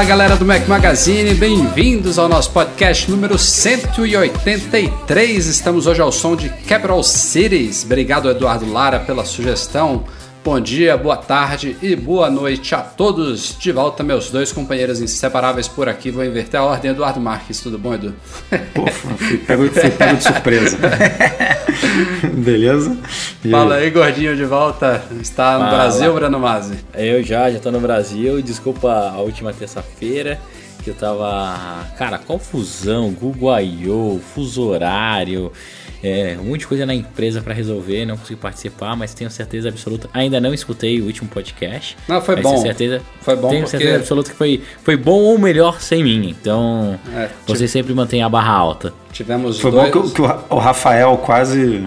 Fala galera do Mac Magazine, bem-vindos ao nosso podcast número 183. Estamos hoje ao som de Capital Cities. Obrigado, Eduardo Lara, pela sugestão. Bom dia, boa tarde e boa noite a todos. De volta, meus dois companheiros inseparáveis por aqui. Vou inverter a ordem. Eduardo Marques, tudo bom, Edu? Pô, fui pego, fui pego de surpresa. Beleza? E Fala aí, gordinho, de volta. Está no Fala. Brasil, Brano Masi? Eu já, já estou no Brasil. Desculpa a última terça-feira que eu tava. Cara, confusão, Google I.O., fuso horário é, um monte de coisa na empresa para resolver, não consegui participar, mas tenho certeza absoluta. Ainda não escutei o último podcast. Não, foi bom. Certeza, foi bom. Tenho porque... certeza absoluta que foi, foi bom ou melhor sem mim. Então, é, você tipo... sempre mantém a barra alta. Tivemos Foi dois... bom que, que, o Rafael quase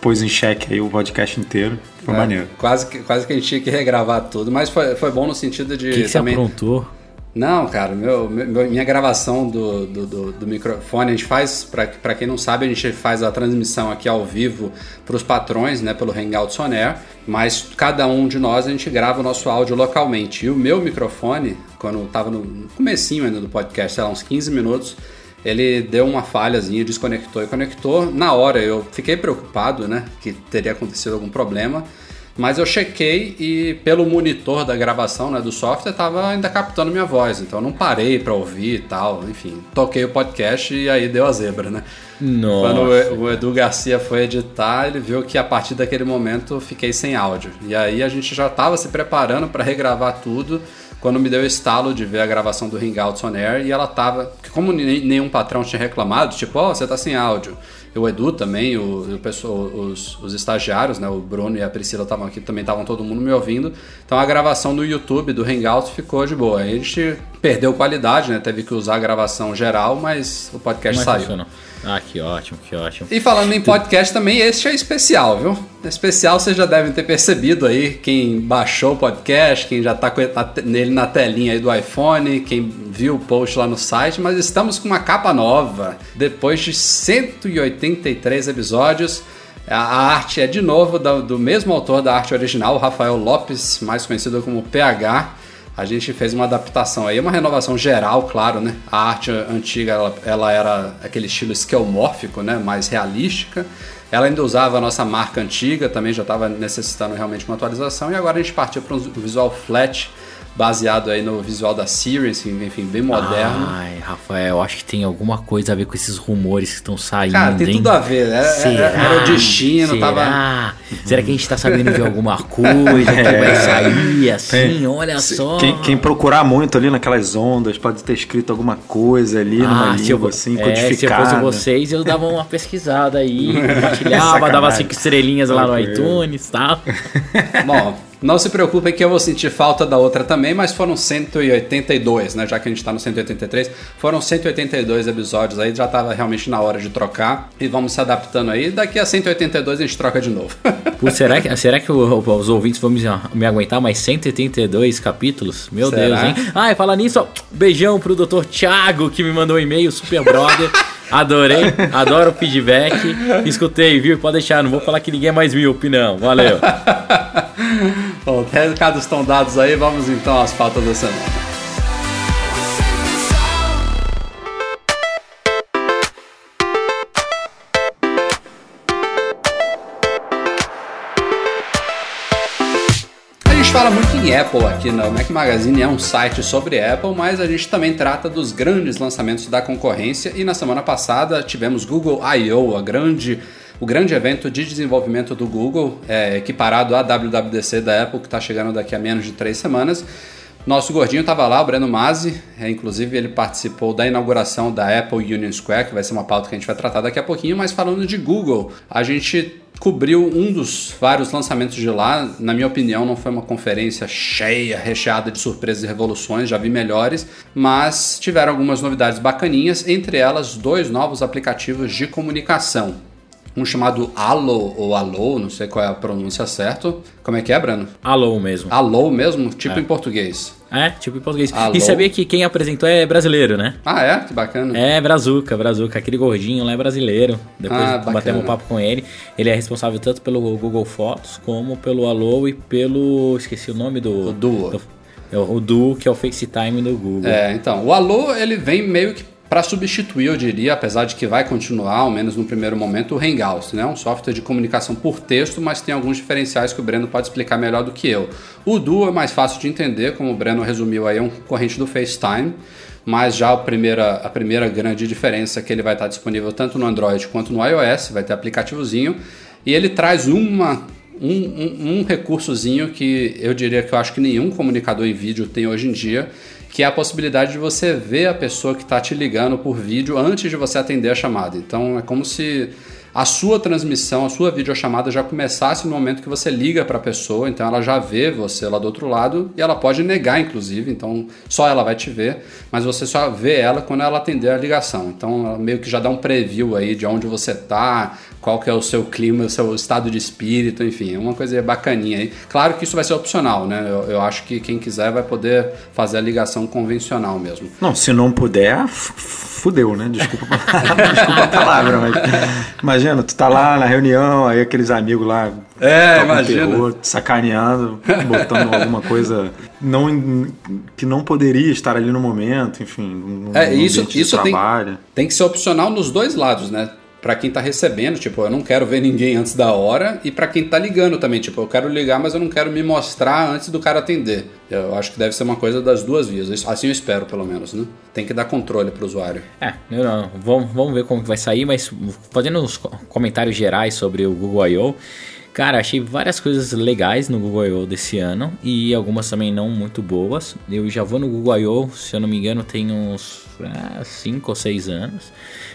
pôs em xeque aí o podcast inteiro. Foi é, maneiro. Quase que, quase que a gente tinha que regravar tudo, mas foi, foi bom no sentido de. O que, que também... você aprontou? Não, cara, meu, meu, minha gravação do, do, do, do, microfone, a gente faz, para quem não sabe, a gente faz a transmissão aqui ao vivo para os patrões, né, pelo Hangout Sonair, mas cada um de nós a gente grava o nosso áudio localmente. E o meu microfone, quando estava no comecinho ainda do podcast, sei lá, uns 15 minutos, ele deu uma falhazinha, desconectou e conectou. Na hora eu fiquei preocupado, né, que teria acontecido algum problema. Mas eu chequei e pelo monitor da gravação né, do software estava ainda captando minha voz. Então eu não parei para ouvir e tal. Enfim, toquei o podcast e aí deu a zebra, né? Nossa. Quando o Edu Garcia foi editar, ele viu que a partir daquele momento fiquei sem áudio. E aí a gente já estava se preparando para regravar tudo quando me deu o estalo de ver a gravação do Hangouts On Air e ela tava. Como nenhum patrão tinha reclamado, tipo, ó, oh, você tá sem áudio o Edu também, o, o pessoal, os, os estagiários, né, o Bruno e a Priscila estavam aqui, também estavam todo mundo me ouvindo. Então a gravação no YouTube do Hangouts ficou de boa. Aí a gente perdeu qualidade, né? Teve que usar a gravação geral, mas o podcast mas saiu. Funcionou. Ah, que ótimo, que ótimo. E falando em podcast também, este é especial, viu? Especial vocês já devem ter percebido aí, quem baixou o podcast, quem já está nele na telinha aí do iPhone, quem viu o post lá no site, mas estamos com uma capa nova. Depois de 183 episódios, a arte é de novo do, do mesmo autor da arte original, Rafael Lopes, mais conhecido como PH a gente fez uma adaptação aí, uma renovação geral, claro, né? A arte antiga, ela, ela era aquele estilo esquemórfico, né? Mais realística. Ela ainda usava a nossa marca antiga, também já estava necessitando realmente uma atualização. E agora a gente partiu para um visual flat, baseado aí no visual da Series, enfim, bem moderno. Ai, Rafael, acho que tem alguma coisa a ver com esses rumores que estão saindo. Cara, tem hein? tudo a ver, né? Será? Era o destino, Será? tava. Será que a gente tá sabendo de alguma coisa que vai sair assim? Tem. Olha só. Quem, quem, procurar muito ali naquelas ondas pode ter escrito alguma coisa ali ah, numa língua eu, assim, é, codificada. Se eu fosse vocês, eu dava uma pesquisada aí, compartilhava, dava cinco estrelinhas lá no iTunes e tal. Bom. Não se preocupem que eu vou sentir falta da outra também, mas foram 182, né? Já que a gente tá no 183, foram 182 episódios aí, já tava realmente na hora de trocar. E vamos se adaptando aí. Daqui a 182 a gente troca de novo. Pô, será que, será que os ouvintes vão me, me aguentar mais 182 capítulos? Meu será? Deus, hein? Ah, e falar nisso, ó, beijão pro Dr. Thiago que me mandou um e-mail, super brother. Adorei, adoro o feedback. Escutei, viu? Pode deixar, não vou falar que ninguém é mais míope, não. Valeu. Recados estão dados aí, vamos então às pautas da semana. fala muito em Apple aqui no Mac Magazine, é um site sobre Apple, mas a gente também trata dos grandes lançamentos da concorrência e na semana passada tivemos Google I.O., a grande o grande evento de desenvolvimento do Google, é, equiparado à WWDC da Apple, que está chegando daqui a menos de três semanas. Nosso gordinho estava lá, o Breno Mazzi, é, inclusive ele participou da inauguração da Apple Union Square, que vai ser uma pauta que a gente vai tratar daqui a pouquinho, mas falando de Google, a gente cobriu um dos vários lançamentos de lá. Na minha opinião, não foi uma conferência cheia, recheada de surpresas e revoluções, já vi melhores, mas tiveram algumas novidades bacaninhas, entre elas dois novos aplicativos de comunicação um chamado Allo ou Allo, não sei qual é a pronúncia certa. Como é que é, Brano? Allo mesmo. Allo mesmo, tipo é. em português. É, tipo em português. Alô. E sabia que quem apresentou é brasileiro, né? Ah, é? Que bacana. É, Brazuca, Brazuca. Aquele gordinho lá é brasileiro. Depois ah, batemos um papo com ele. Ele é responsável tanto pelo Google Fotos, como pelo Allo e pelo... Esqueci o nome do... O Duo. Do, é o Duo, que é o FaceTime do Google. É, então. O Allo, ele vem meio que para substituir, eu diria, apesar de que vai continuar, ao menos no primeiro momento, o Hangouts, né? um software de comunicação por texto, mas tem alguns diferenciais que o Breno pode explicar melhor do que eu. O Duo é mais fácil de entender, como o Breno resumiu aí, é um concorrente do FaceTime, mas já a primeira, a primeira grande diferença é que ele vai estar disponível tanto no Android quanto no iOS, vai ter aplicativozinho, e ele traz uma um, um, um recursozinho que eu diria que eu acho que nenhum comunicador em vídeo tem hoje em dia, que é a possibilidade de você ver a pessoa que está te ligando por vídeo antes de você atender a chamada. Então é como se a sua transmissão, a sua videochamada já começasse no momento que você liga para a pessoa, então ela já vê você lá do outro lado e ela pode negar, inclusive, então só ela vai te ver, mas você só vê ela quando ela atender a ligação. Então meio que já dá um preview aí de onde você está, qual que é o seu clima, o seu estado de espírito, enfim, é uma coisa bacaninha aí. Claro que isso vai ser opcional, né? Eu, eu acho que quem quiser vai poder fazer a ligação convencional mesmo. Não, se não puder, fudeu, né? Desculpa, desculpa a palavra, mas imagina, tu tá lá na reunião, aí aqueles amigos lá é, imagina. Terror, sacaneando, botando alguma coisa não, que não poderia estar ali no momento, enfim, no, é, isso, isso tem, tem que ser opcional nos dois lados, né? Para quem tá recebendo, tipo, eu não quero ver ninguém antes da hora, e para quem tá ligando também, tipo, eu quero ligar, mas eu não quero me mostrar antes do cara atender. Eu acho que deve ser uma coisa das duas vias, assim eu espero pelo menos, né? Tem que dar controle pro usuário. É, eu não, vamos, vamos ver como vai sair, mas fazendo uns comentários gerais sobre o Google I.O., Cara, achei várias coisas legais no Google I.O. desse ano e algumas também não muito boas. Eu já vou no Google I.O., se eu não me engano, tem uns 5 é, ou 6 anos.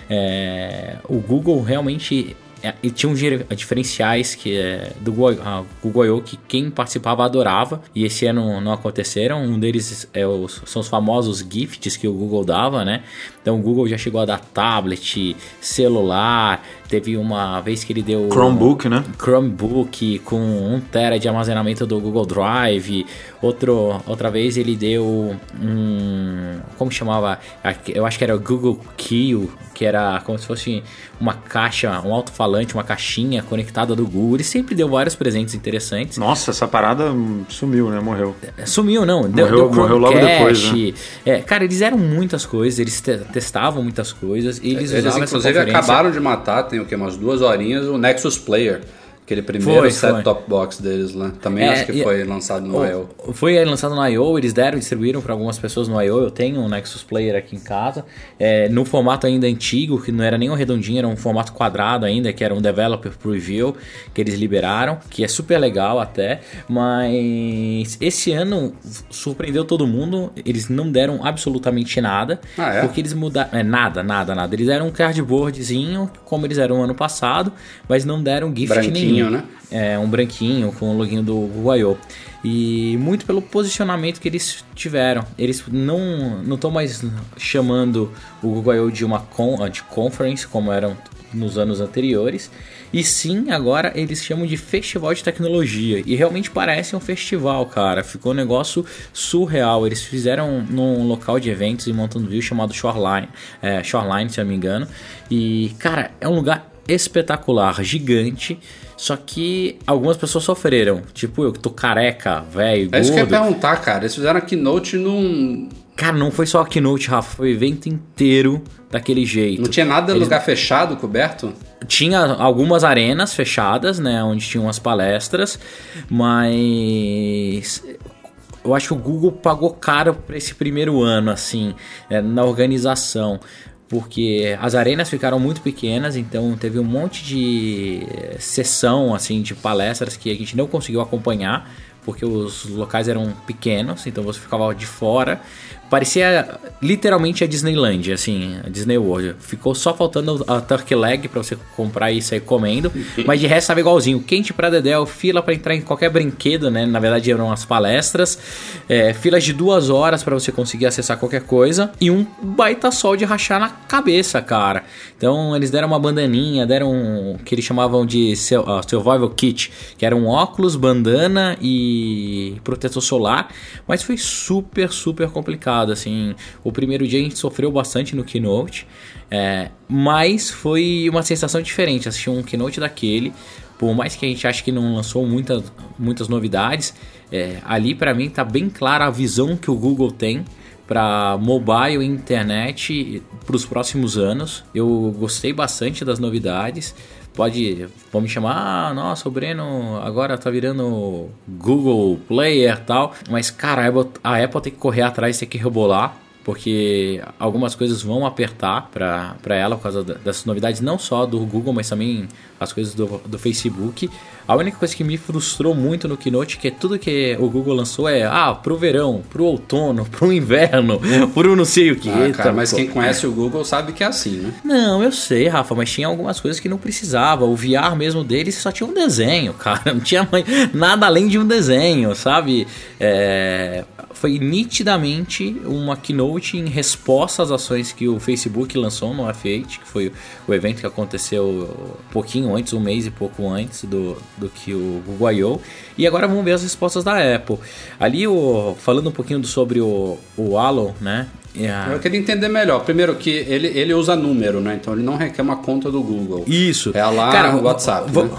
É, o Google realmente é, tinha uns diferenciais que é, do Google, Google I.O. que quem participava adorava e esse ano não aconteceram. Um deles é os, são os famosos gifts que o Google dava, né? Então o Google já chegou a dar tablet, celular, teve uma vez que ele deu Chromebook, né? Chromebook com 1 tera de armazenamento do Google Drive. Outro, outra vez ele deu um como chamava? Eu acho que era o Google Key, que era como se fosse uma caixa, um alto-falante, uma caixinha conectada do Google. Ele sempre deu vários presentes interessantes. Nossa, essa parada sumiu, né? Morreu. Sumiu, não. Morreu, deu, deu morreu logo depois. Né? É, cara, eles eram muitas coisas. Eles testavam muitas coisas e eles, eles usavam inclusive acabaram de matar, tem o que umas duas horinhas o Nexus Player. Aquele primeiro set-top box deles lá. Também é, acho que foi lançado no I.O. Foi lançado no I.O., eles deram, distribuíram para algumas pessoas no I.O. Eu tenho um Nexus Player aqui em casa. É, no formato ainda antigo, que não era nem um redondinho, era um formato quadrado ainda, que era um Developer Preview, que eles liberaram, que é super legal até. Mas esse ano surpreendeu todo mundo. Eles não deram absolutamente nada. Ah, é? Porque eles mudaram. É, nada, nada, nada. Eles deram um cardboardzinho, como eles eram ano passado, mas não deram gift Branquinho. nenhum branquinho, né? É, um branquinho com o login do I.O. E muito pelo posicionamento que eles tiveram. Eles não não estão mais chamando o Google I.O. de uma con, de conference, como eram nos anos anteriores. E sim, agora eles chamam de festival de tecnologia. E realmente parece um festival, cara. Ficou um negócio surreal. Eles fizeram num local de eventos em Mountain View chamado Shoreline, é, Shoreline, se eu não me engano. E, cara, é um lugar espetacular, gigante. Só que algumas pessoas sofreram. Tipo, eu que tô careca, velho. É isso que eu ia perguntar, cara. Eles fizeram a keynote num. Cara, não foi só a keynote, Rafa. Foi o evento inteiro daquele jeito. Não tinha nada Eles... lugar fechado, coberto? Tinha algumas arenas fechadas, né? Onde tinham as palestras. Mas eu acho que o Google pagou caro para esse primeiro ano, assim, é, na organização porque as arenas ficaram muito pequenas, então teve um monte de sessão assim de palestras que a gente não conseguiu acompanhar porque os locais eram pequenos, então você ficava de fora. Parecia literalmente a Disneyland, assim, a Disney World. Ficou só faltando a Turkey Leg pra você comprar e sair comendo. mas de resto tava igualzinho. Quente pra Dedéu, fila para entrar em qualquer brinquedo, né? Na verdade eram as palestras. É, filas de duas horas para você conseguir acessar qualquer coisa. E um baita sol de rachar na cabeça, cara. Então eles deram uma bandaninha, deram o que eles chamavam de uh, Survival Kit, que era um óculos, bandana e protetor solar. Mas foi super, super complicado assim. O primeiro dia a gente sofreu bastante no Keynote, é, mas foi uma sensação diferente. Assistir um Keynote daquele, por mais que a gente ache que não lançou muita, muitas novidades, é, ali para mim tá bem clara a visão que o Google tem para mobile e internet para os próximos anos. Eu gostei bastante das novidades. Pode, vão me chamar, ah, nossa, o Breno agora tá virando Google Player tal. Mas, cara, a Apple, tem que correr atrás, tem que rebolar porque algumas coisas vão apertar para ela por causa dessas novidades, não só do Google, mas também as coisas do, do Facebook. A única coisa que me frustrou muito no Keynote, que é tudo que o Google lançou é, ah, pro verão, pro outono, pro inverno, pro não sei o que. Ah, cara, mas quem conhece o Google sabe que é assim, né? Não, eu sei, Rafa, mas tinha algumas coisas que não precisava. O VR mesmo deles só tinha um desenho, cara. Não tinha nada além de um desenho, sabe? É, foi nitidamente uma keynote em resposta às ações que o Facebook lançou no F8, que foi o evento que aconteceu um pouquinho antes, um mês e pouco antes do, do que o Google I.O. E agora vamos ver as respostas da Apple. Ali, o, falando um pouquinho sobre o, o Halo, né? Yeah. Eu queria entender melhor. Primeiro que ele, ele usa número, né? Então ele não requer uma conta do Google. Isso. É lá Cara, no WhatsApp. Né?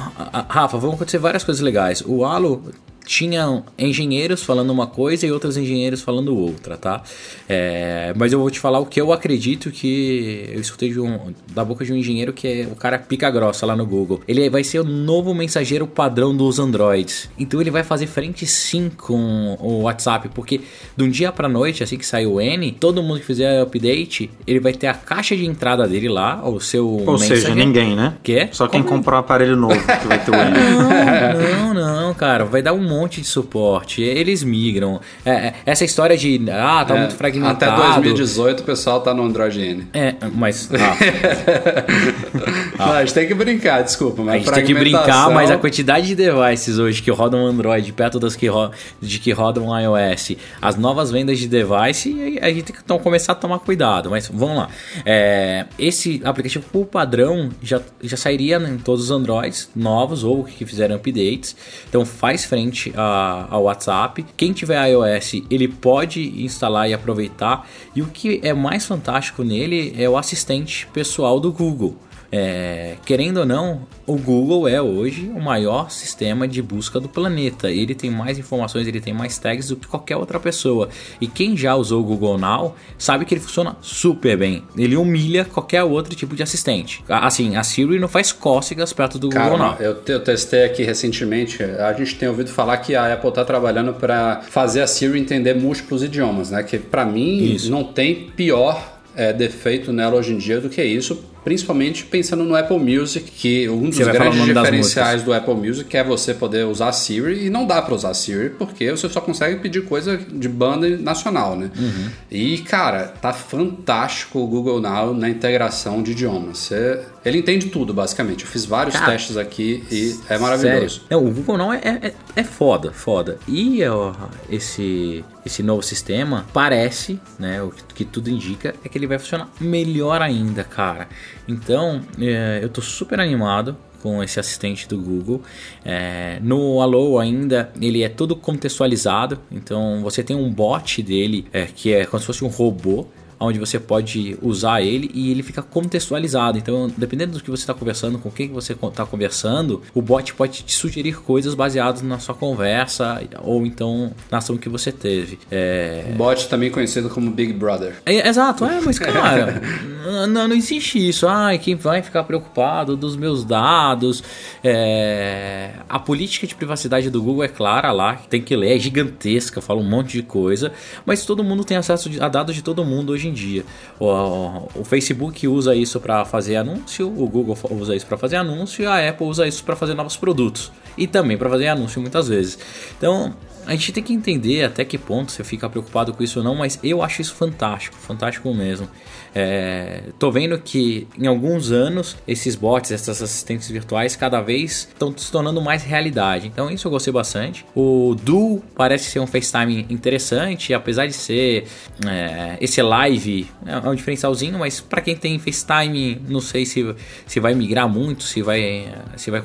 Rafa, vão acontecer várias coisas legais. O Halo tinham engenheiros falando uma coisa e outros engenheiros falando outra, tá? É, mas eu vou te falar o que eu acredito que eu escutei um, da boca de um engenheiro que é o cara pica grossa lá no Google. Ele vai ser o novo mensageiro padrão dos Androids. Então ele vai fazer frente sim com o WhatsApp, porque de um dia pra noite, assim que sair o N, todo mundo que fizer update, ele vai ter a caixa de entrada dele lá, o seu Ou seja, ninguém, né? Que? Só quem Como? comprou um aparelho novo que vai ter o N. Não, não, não, cara. Vai dar um monte de suporte, eles migram. É, é, essa história de, ah, tá é, muito fragmentado. Até 2018 o pessoal tá no Android N. É, mas... Ah. Não, a gente tem que brincar, desculpa, mas A gente tem que brincar, mas a quantidade de devices hoje que rodam Android perto das que, ro de que rodam iOS, as novas vendas de device, a gente tem que então, começar a tomar cuidado. Mas vamos lá. É, esse aplicativo por padrão já, já sairia em todos os Androids novos ou que fizeram updates. Então faz frente ao WhatsApp. Quem tiver iOS, ele pode instalar e aproveitar. E o que é mais fantástico nele é o assistente pessoal do Google. É, querendo ou não, o Google é hoje o maior sistema de busca do planeta. Ele tem mais informações, ele tem mais tags do que qualquer outra pessoa. E quem já usou o Google Now sabe que ele funciona super bem. Ele humilha qualquer outro tipo de assistente. Assim, a Siri não faz cócegas perto do Google Now. Eu, eu testei aqui recentemente. A gente tem ouvido falar que a Apple está trabalhando para fazer a Siri entender múltiplos idiomas, né? Que para mim Isso. não tem pior é, defeito nela hoje em dia do que isso principalmente pensando no Apple Music, que um dos grandes diferenciais do Apple Music é você poder usar Siri e não dá para usar Siri porque você só consegue pedir coisa de banda nacional, né? Uhum. E cara, tá fantástico o Google Now na integração de idiomas. Você, ele entende tudo basicamente. Eu fiz vários cara, testes aqui e é maravilhoso. É, o Google Now é, é, é foda, foda. E ó, esse esse novo sistema parece, né, o que tudo indica é que ele vai funcionar melhor ainda, cara. Então, é, eu tô super animado com esse assistente do Google. É, no Allo ainda ele é todo contextualizado, então você tem um bot dele é, que é como se fosse um robô onde você pode usar ele e ele fica contextualizado. Então, dependendo do que você está conversando, com quem você está conversando, o bot pode te sugerir coisas baseadas na sua conversa ou então na ação que você teve. É... Bot também conhecido como Big Brother. É, exato, é, mas cara, não, não existe isso. Ai, quem vai ficar preocupado dos meus dados? É... A política de privacidade do Google é clara lá, tem que ler, é gigantesca, fala um monte de coisa, mas todo mundo tem acesso a dados de todo mundo hoje em dia. O, o Facebook usa isso para fazer anúncio, o Google usa isso para fazer anúncio a Apple usa isso para fazer novos produtos e também para fazer anúncio muitas vezes. Então, a gente tem que entender até que ponto você fica preocupado com isso ou não, mas eu acho isso fantástico, fantástico mesmo. É, tô vendo que em alguns anos esses bots, essas assistentes virtuais, cada vez estão se tornando mais realidade. Então isso eu gostei bastante. O Duo parece ser um FaceTime interessante, apesar de ser é, esse live é um diferencialzinho, mas para quem tem FaceTime, não sei se, se vai migrar muito, se vai, se vai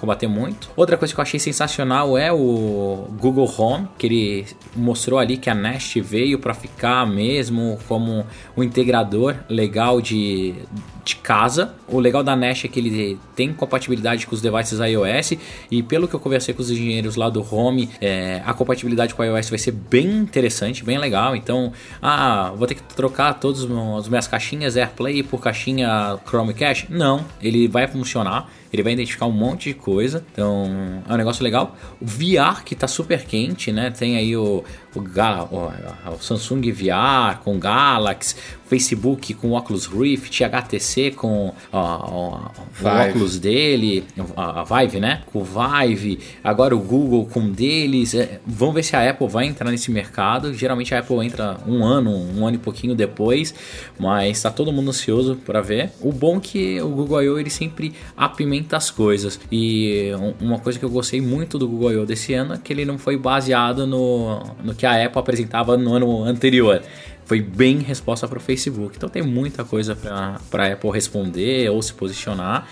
combater muito. Outra coisa que eu achei sensacional é o Google Home, que ele mostrou ali que a Nest veio para ficar mesmo como um integrador legal de, de casa. O legal da Nest é que ele tem compatibilidade com os devices iOS e pelo que eu conversei com os engenheiros lá do Home, é, a compatibilidade com iOS vai ser bem interessante, bem legal. Então, ah, vou ter que trocar todas as minhas caixinhas AirPlay por caixinha Chromecast? Não, ele vai funcionar. Ele vai identificar um monte de coisa. Então, é um negócio legal. O VR que tá super quente, né? Tem aí o, o, o, o Samsung VR com Galaxy, Facebook com Oculus Rift, HTC com o óculos dele, a, Vive, né? Com o Vive, agora o Google com deles. É, vamos ver se a Apple vai entrar nesse mercado. Geralmente a Apple entra um ano, um ano e pouquinho depois, mas tá todo mundo ansioso para ver. O bom é que o Google I.O. ele sempre apimenta as coisas. E uma coisa que eu gostei muito do Google I.O. desse ano é que ele não foi baseado no, no que a Apple apresentava no ano anterior foi bem resposta para o Facebook. Então tem muita coisa para a Apple responder ou se posicionar.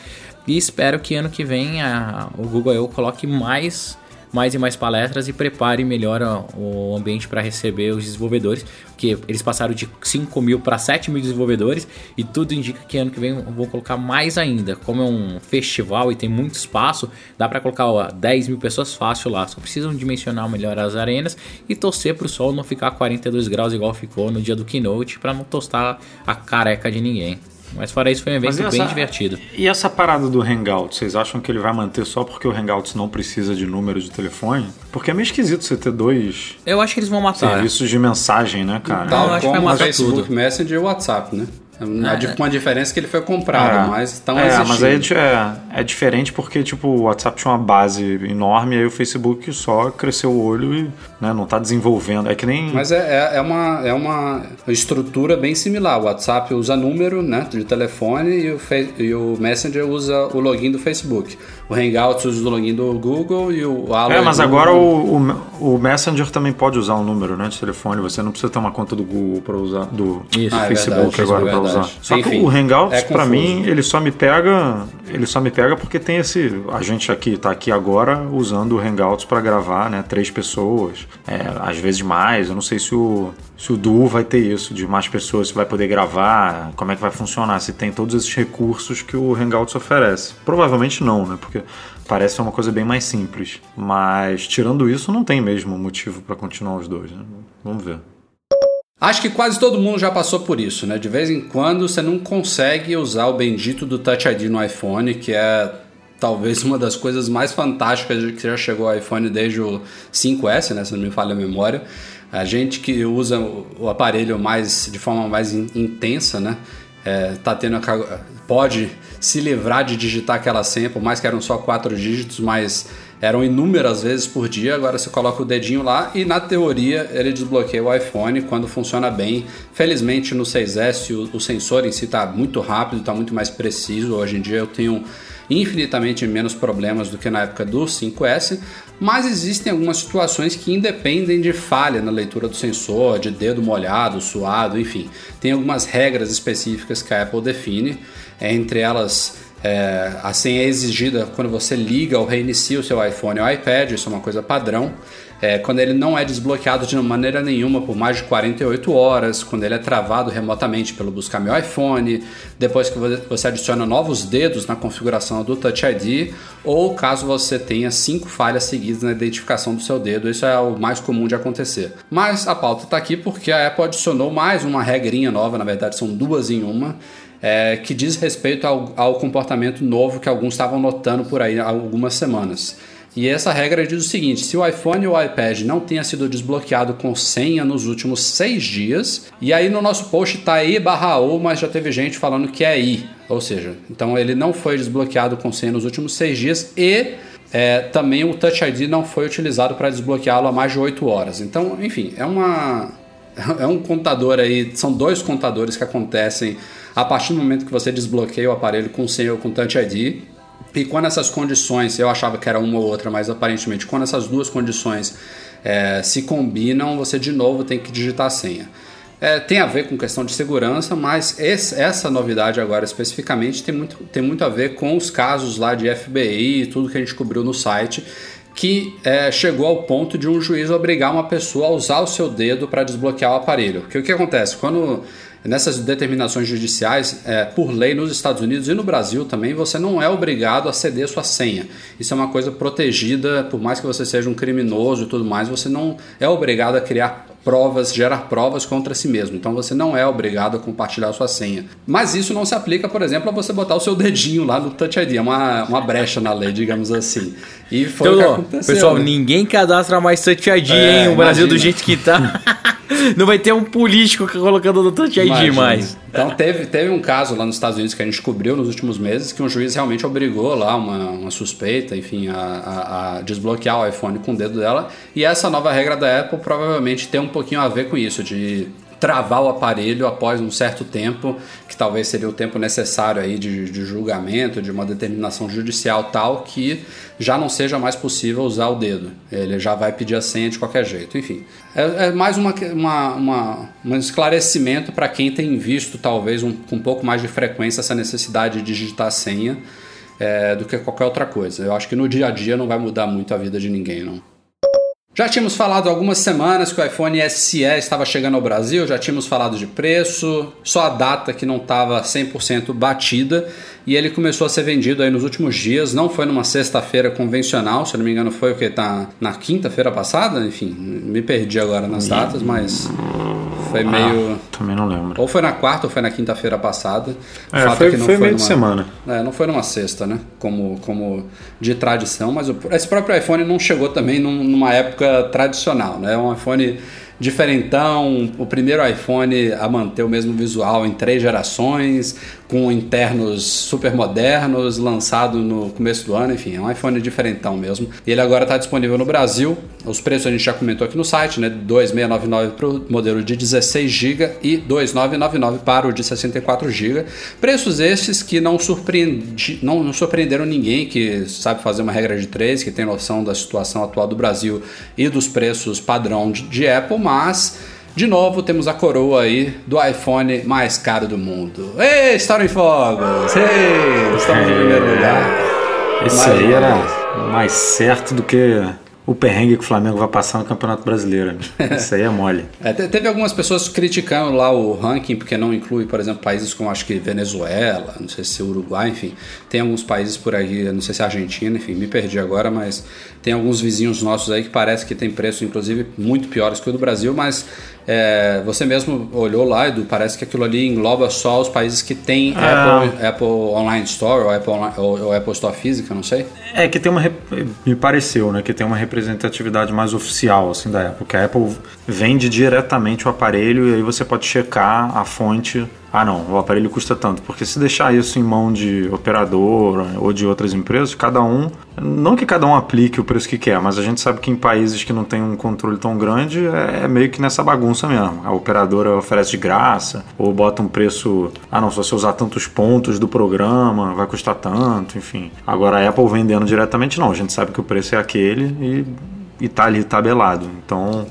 E espero que ano que vem a, o Google coloque mais mais e mais palestras e prepare melhor o ambiente para receber os desenvolvedores, porque eles passaram de 5 mil para 7 mil desenvolvedores e tudo indica que ano que vem vão colocar mais ainda. Como é um festival e tem muito espaço, dá para colocar ó, 10 mil pessoas fácil lá. Só precisam dimensionar melhor as arenas e torcer para o sol não ficar 42 graus igual ficou no dia do keynote para não tostar a careca de ninguém. Mas fora isso, foi um evento essa, bem divertido. E essa parada do Hangout, vocês acham que ele vai manter só porque o Hangouts não precisa de número de telefone? Porque é meio esquisito você ter dois. Eu acho que eles vão matar. Serviços de mensagem, né, cara? Tal, eu acho que vai matar Facebook tudo. Messenger e WhatsApp, né? É, com a diferença que ele foi comprado, é, mas estão é, existindo. Mas aí é, é, diferente porque tipo, o WhatsApp tinha uma base enorme e aí o Facebook só cresceu o olho e né, não está desenvolvendo. É que nem. Mas é, é, é, uma, é uma estrutura bem similar. O WhatsApp usa número né, de telefone e o, e o Messenger usa o login do Facebook. O Hangouts usa o login do Google e o Allo É, mas agora o, o, o, Messenger também pode usar um número né, de telefone. Você não precisa ter uma conta do Google para usar, do, Isso. Ah, Facebook agora para usar. Só Enfim, que o Hangouts, é para mim, ele só me pega. Ele só me pega porque tem esse. A gente aqui tá aqui agora usando o Hangouts para gravar, né? Três pessoas, é, às vezes mais. Eu não sei se o, se o Duo vai ter isso, de mais pessoas, se vai poder gravar, como é que vai funcionar, se tem todos esses recursos que o Hangouts oferece. Provavelmente não, né? Porque parece uma coisa bem mais simples. Mas tirando isso, não tem mesmo motivo para continuar os dois. Né? Vamos ver. Acho que quase todo mundo já passou por isso, né? De vez em quando você não consegue usar o bendito do Touch ID no iPhone, que é talvez uma das coisas mais fantásticas que já chegou ao iPhone desde o 5S, né? Se não me falha a memória. A gente que usa o aparelho mais de forma mais intensa, né? É, tá tendo pode se livrar de digitar aquela senha, por mais que eram só quatro dígitos, mas eram inúmeras vezes por dia. Agora você coloca o dedinho lá e na teoria ele desbloqueia o iPhone quando funciona bem. Felizmente no 6S o, o sensor em si está muito rápido, está muito mais preciso. Hoje em dia eu tenho infinitamente menos problemas do que na época do 5S, mas existem algumas situações que independem de falha na leitura do sensor, de dedo molhado, suado, enfim. Tem algumas regras específicas que a Apple define, entre elas é, a senha é exigida quando você liga ou reinicia o seu iPhone ou iPad, isso é uma coisa padrão. É, quando ele não é desbloqueado de maneira nenhuma por mais de 48 horas, quando ele é travado remotamente pelo Buscar Meu iPhone, depois que você adiciona novos dedos na configuração do Touch ID, ou caso você tenha cinco falhas seguidas na identificação do seu dedo, isso é o mais comum de acontecer. Mas a pauta está aqui porque a Apple adicionou mais uma regrinha nova, na verdade são duas em uma, é, que diz respeito ao, ao comportamento novo que alguns estavam notando por aí há algumas semanas. E essa regra diz o seguinte: se o iPhone ou o iPad não tenha sido desbloqueado com senha nos últimos seis dias, e aí no nosso post tá i barra ou, mas já teve gente falando que é i, ou seja, então ele não foi desbloqueado com senha nos últimos seis dias e é, também o Touch ID não foi utilizado para desbloqueá-lo há mais de 8 horas. Então, enfim, é uma é um contador aí, são dois contadores que acontecem a partir do momento que você desbloqueia o aparelho com senha ou com Touch ID. E quando essas condições, eu achava que era uma ou outra, mas aparentemente quando essas duas condições é, se combinam, você de novo tem que digitar a senha. É, tem a ver com questão de segurança, mas esse, essa novidade agora especificamente tem muito, tem muito a ver com os casos lá de FBI e tudo que a gente cobriu no site, que é, chegou ao ponto de um juiz obrigar uma pessoa a usar o seu dedo para desbloquear o aparelho. Porque o que acontece? Quando nessas determinações judiciais, é, por lei nos Estados Unidos e no Brasil também, você não é obrigado a ceder sua senha. Isso é uma coisa protegida, por mais que você seja um criminoso e tudo mais, você não é obrigado a criar provas, gerar provas contra si mesmo. Então você não é obrigado a compartilhar a sua senha. Mas isso não se aplica, por exemplo, a você botar o seu dedinho lá no Touch ID. É uma, uma brecha na lei, digamos assim. E foi então, o que aconteceu. Pessoal, né? ninguém cadastra mais Touch ID, é, hein? O Brasil do jeito que tá. Não vai ter um político colocando no Touch ID mais. Então teve, teve um caso lá nos Estados Unidos que a gente cobriu nos últimos meses que um juiz realmente obrigou lá uma, uma suspeita, enfim, a, a, a, desbloquear o iPhone com o dedo dela. E essa nova regra da Apple provavelmente tem um pouquinho a ver com isso, de travar o aparelho após um certo tempo, que talvez seria o tempo necessário aí de, de, julgamento, de uma determinação judicial tal, que já não seja mais possível usar o dedo. Ele já vai pedir a senha de qualquer jeito. Enfim, é, é mais uma, uma, uma, um esclarecimento para quem tem visto talvez um, com um pouco mais de frequência essa necessidade de digitar senha é, do que qualquer outra coisa. Eu acho que no dia a dia não vai mudar muito a vida de ninguém, não. Já tínhamos falado algumas semanas que o iPhone SE estava chegando ao Brasil, já tínhamos falado de preço, só a data que não estava 100% batida e ele começou a ser vendido aí nos últimos dias. Não foi numa sexta-feira convencional, se não me engano, foi o que? Tá na quinta-feira passada? Enfim, me perdi agora nas datas, mas foi meio. Ah, também não lembro. Ou foi na quarta ou foi na quinta-feira passada. É, Fato foi, é que não foi, foi meio numa... de semana. É, não foi numa sexta, né? Como, como de tradição, mas o... esse próprio iPhone não chegou também numa época tradicional, né? É um iPhone diferentão, o primeiro iPhone a manter o mesmo visual em três gerações, com internos super modernos, lançado no começo do ano, enfim, é um iPhone diferentão mesmo. Ele agora está disponível no Brasil. Os preços a gente já comentou aqui no site, né? 2.699 para o modelo de 16 GB e 2.999 para o de 64 GB. Preços esses que não, surpreendi, não, não surpreenderam ninguém que sabe fazer uma regra de três, que tem noção da situação atual do Brasil e dos preços padrão de, de Apple, mas de novo, temos a coroa aí do iPhone mais caro do mundo. Ei, Estoura em Fogos! Ei, estamos em primeiro lugar. Esse aí era mais certo do que o perrengue que o Flamengo vai passar no Campeonato Brasileiro. Né? Isso aí é mole. É, teve algumas pessoas criticando lá o ranking, porque não inclui, por exemplo, países como acho que Venezuela, não sei se Uruguai, enfim. Tem alguns países por aí, não sei se é Argentina, enfim, me perdi agora, mas tem alguns vizinhos nossos aí que parece que tem preço, inclusive, muito piores que o do Brasil, mas é, você mesmo olhou lá, Edu, parece que aquilo ali engloba só os países que tem ah. Apple, Apple Online Store ou Apple, ou, ou, Apple Store física, não sei. É que tem uma. Me pareceu, né? Que tem uma representatividade mais oficial assim da Apple. Que a Apple vende diretamente o aparelho e aí você pode checar a fonte ah não, o aparelho custa tanto, porque se deixar isso em mão de operador ou de outras empresas, cada um, não que cada um aplique o preço que quer, mas a gente sabe que em países que não tem um controle tão grande é meio que nessa bagunça mesmo. A operadora oferece de graça ou bota um preço, ah não, se você usar tantos pontos do programa vai custar tanto, enfim. Agora a Apple vendendo diretamente não, a gente sabe que o preço é aquele e e tá ali tabelado. Então,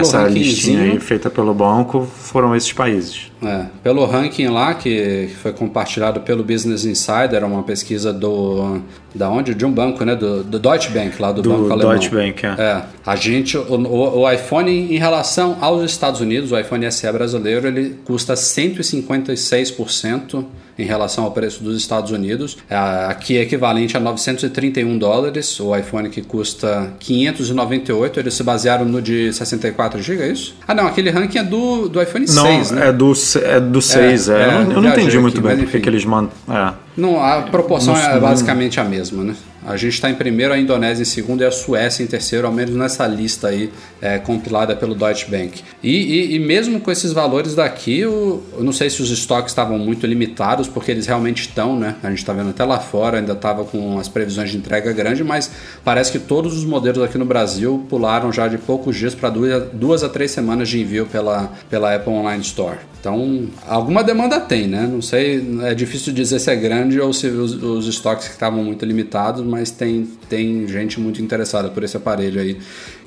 essa listinha aí feita pelo banco foram esses países. É, pelo ranking lá, que foi compartilhado pelo Business Insider, uma pesquisa do. Da onde? De um banco, né? Do, do Deutsche Bank, lá do, do banco alemão. Deutsche Bank, é. é a gente, o, o, o, iPhone, em relação aos Estados Unidos, o iPhone SE brasileiro, ele custa 156% em relação ao preço dos Estados Unidos. É, aqui é equivalente a 931 dólares, o iPhone que custa 598, eles se basearam no de 64 GB, é isso? Ah, não, aquele ranking é do, do iPhone não, 6, né? É do, é do 6, é. é. Eu, não, eu não entendi muito bem porque que eles mandam. É. Não, a proporção é basicamente a mesma, né? A gente está em primeiro, a Indonésia em segundo e a Suécia em terceiro, ao menos nessa lista aí é, compilada pelo Deutsche Bank. E, e, e, mesmo com esses valores daqui, eu, eu, não sei se os estoques estavam muito limitados, porque eles realmente estão, né? A gente está vendo até lá fora, ainda estava com as previsões de entrega grande, mas parece que todos os modelos aqui no Brasil pularam já de poucos dias para duas, duas a três semanas de envio pela, pela Apple Online Store. Então, alguma demanda tem, né? Não sei, é difícil dizer se é grande ou se os, os estoques estavam muito limitados, mas tem, tem gente muito interessada por esse aparelho aí,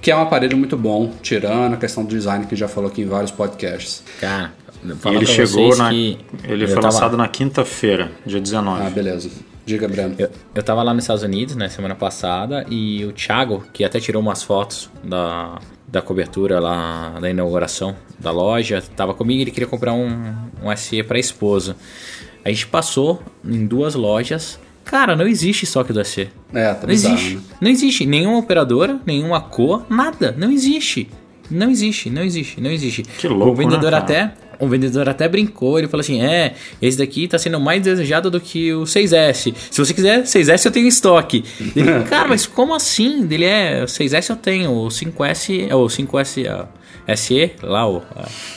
que é um aparelho muito bom, tirando a questão do design que já falou aqui em vários podcasts. Cara, ele chegou na. Ele foi tava... lançado na quinta-feira, dia 19. Ah, beleza. Diga, Breno. Eu, eu tava lá nos Estados Unidos, né, semana passada, e o Thiago, que até tirou umas fotos da, da cobertura lá da inauguração da loja, tava comigo ele queria comprar um, um SE para a esposa. A gente passou em duas lojas. Cara, não existe estoque do SE. É, tá não bizarro, existe. Né? Não existe nenhuma operadora, nenhuma cor, nada. Não existe. Não existe, não existe, não existe. Que louco, o vendedor né, até o vendedor até brincou, ele falou assim: é, esse daqui tá sendo mais desejado do que o 6S. Se você quiser 6S, eu tenho estoque. Ele, cara, mas como assim? Ele é, 6S eu tenho, o 5S, é o 5S. SE, lá o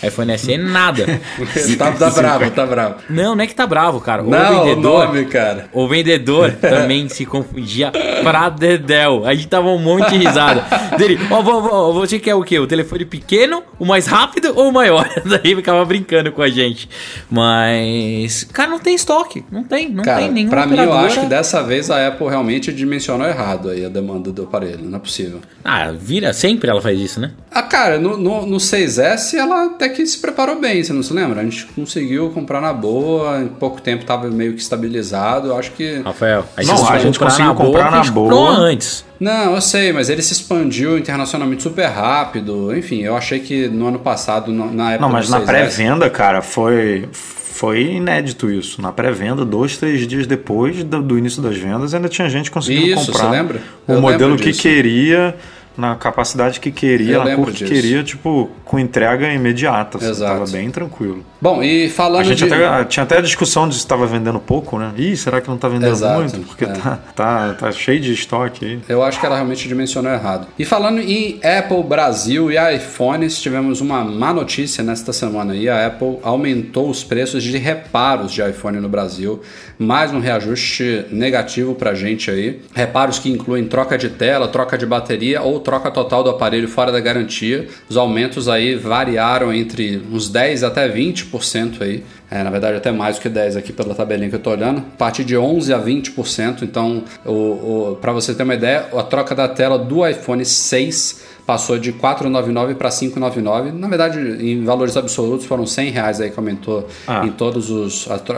iPhone SE, nada. tá, tá bravo, tá bravo. Não, não é que tá bravo, cara. O não, vendedor, o nome, cara. O vendedor também se confundia pra dedéu. A gente tava um monte de risada. Dele, ó, oh, você quer o quê? O telefone pequeno, o mais rápido ou o maior? Daí ficava brincando com a gente. Mas, cara, não tem estoque. Não tem, não cara, tem nenhum Pra operadora... mim, eu acho que dessa vez a Apple realmente dimensionou errado aí a demanda do aparelho. Não é possível. Ah, vira, sempre ela faz isso, né? Ah, cara, no, no no, 6S ela até que se preparou bem, você não se lembra? A gente conseguiu comprar na boa, em pouco tempo estava meio que estabilizado. Eu acho que. Rafael, a gente, não, a gente conseguiu comprar na boa. antes. Não, eu sei, mas ele se expandiu internacionalmente super rápido. Enfim, eu achei que no ano passado, na época. Não, mas na pré-venda, cara, foi foi inédito isso. Na pré-venda, dois, três dias depois do, do, início das vendas, ainda tinha gente conseguindo isso, comprar você lembra? o eu modelo que queria na capacidade que queria, eu na cor que disso. queria, tipo, com entrega imediata. Assim, Exato. Tava bem tranquilo. Bom, e falando a gente de... até, tinha até a discussão de se estava vendendo pouco, né? Ih, será que não está vendendo Exato, muito? Porque é. tá, tá, tá cheio de estoque aí. Eu acho que ela realmente dimensionou errado. E falando em Apple Brasil e iPhones, tivemos uma má notícia nesta semana aí. A Apple aumentou os preços de reparos de iPhone no Brasil. Mais um reajuste negativo pra gente aí. Reparos que incluem troca de tela, troca de bateria ou troca total do aparelho fora da garantia. Os aumentos aí variaram entre uns 10 até 20% aí. É, na verdade, até mais do que 10 aqui pela tabelinha que eu estou olhando. A partir de 11 a 20%. Então, o, o para você ter uma ideia, a troca da tela do iPhone 6 passou de 499 para 599. Na verdade, em valores absolutos foram 100 reais aí que aumentou ah. em todas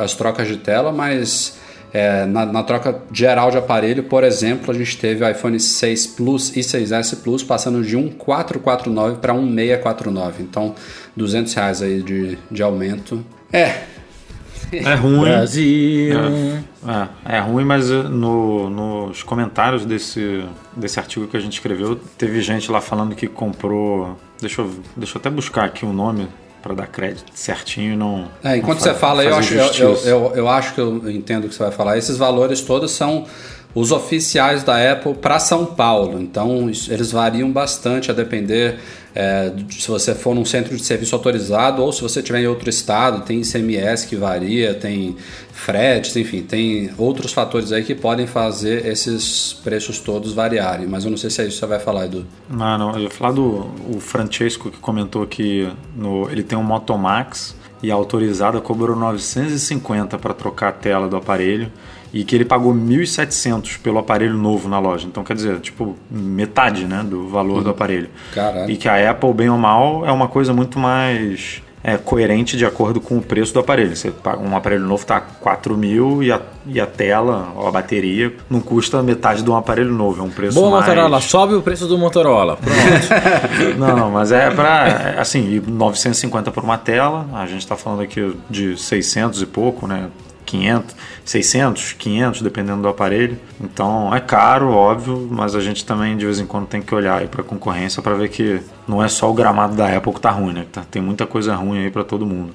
as trocas de tela, mas é, na, na, troca geral de aparelho, por exemplo, a gente teve o iPhone 6 Plus e 6S Plus passando de 1449 para 1649. Então, 200 reais aí de, de aumento. É. É ruim. Brasil. É, é, é ruim, mas no, nos comentários desse, desse artigo que a gente escreveu, teve gente lá falando que comprou. Deixa eu, deixa eu até buscar aqui o nome para dar crédito certinho e não. É, enquanto não você fala, eu acho, eu, eu, eu, acho que eu entendo o que você vai falar. Esses valores todos são os oficiais da Apple para São Paulo. Então, eles variam bastante a depender é, se você for num centro de serviço autorizado ou se você estiver em outro estado, tem ICMS que varia, tem fretes, enfim, tem outros fatores aí que podem fazer esses preços todos variarem. Mas eu não sei se é isso que você vai falar, Edu. Não, não. Eu ia falar do o Francesco que comentou que no, ele tem um Motomax e a autorizada cobrou 950 para trocar a tela do aparelho e que ele pagou 1.700 pelo aparelho novo na loja. Então, quer dizer, tipo, metade né, do valor uhum. do aparelho. Caralho. E que a Apple, bem ou mal, é uma coisa muito mais é, coerente de acordo com o preço do aparelho. Você paga um aparelho novo está 4 mil e a, e a tela, ou a bateria, não custa metade de um aparelho novo. É um preço Boa, mais... Motorola, sobe o preço do Motorola. Pronto. não, não, mas é para, assim, 950 por uma tela. A gente está falando aqui de 600 e pouco, né? 500, 600, 500, dependendo do aparelho. Então é caro, óbvio, mas a gente também de vez em quando tem que olhar para a concorrência para ver que não é só o gramado da Apple que tá ruim, né? Tá, tem muita coisa ruim aí para todo mundo.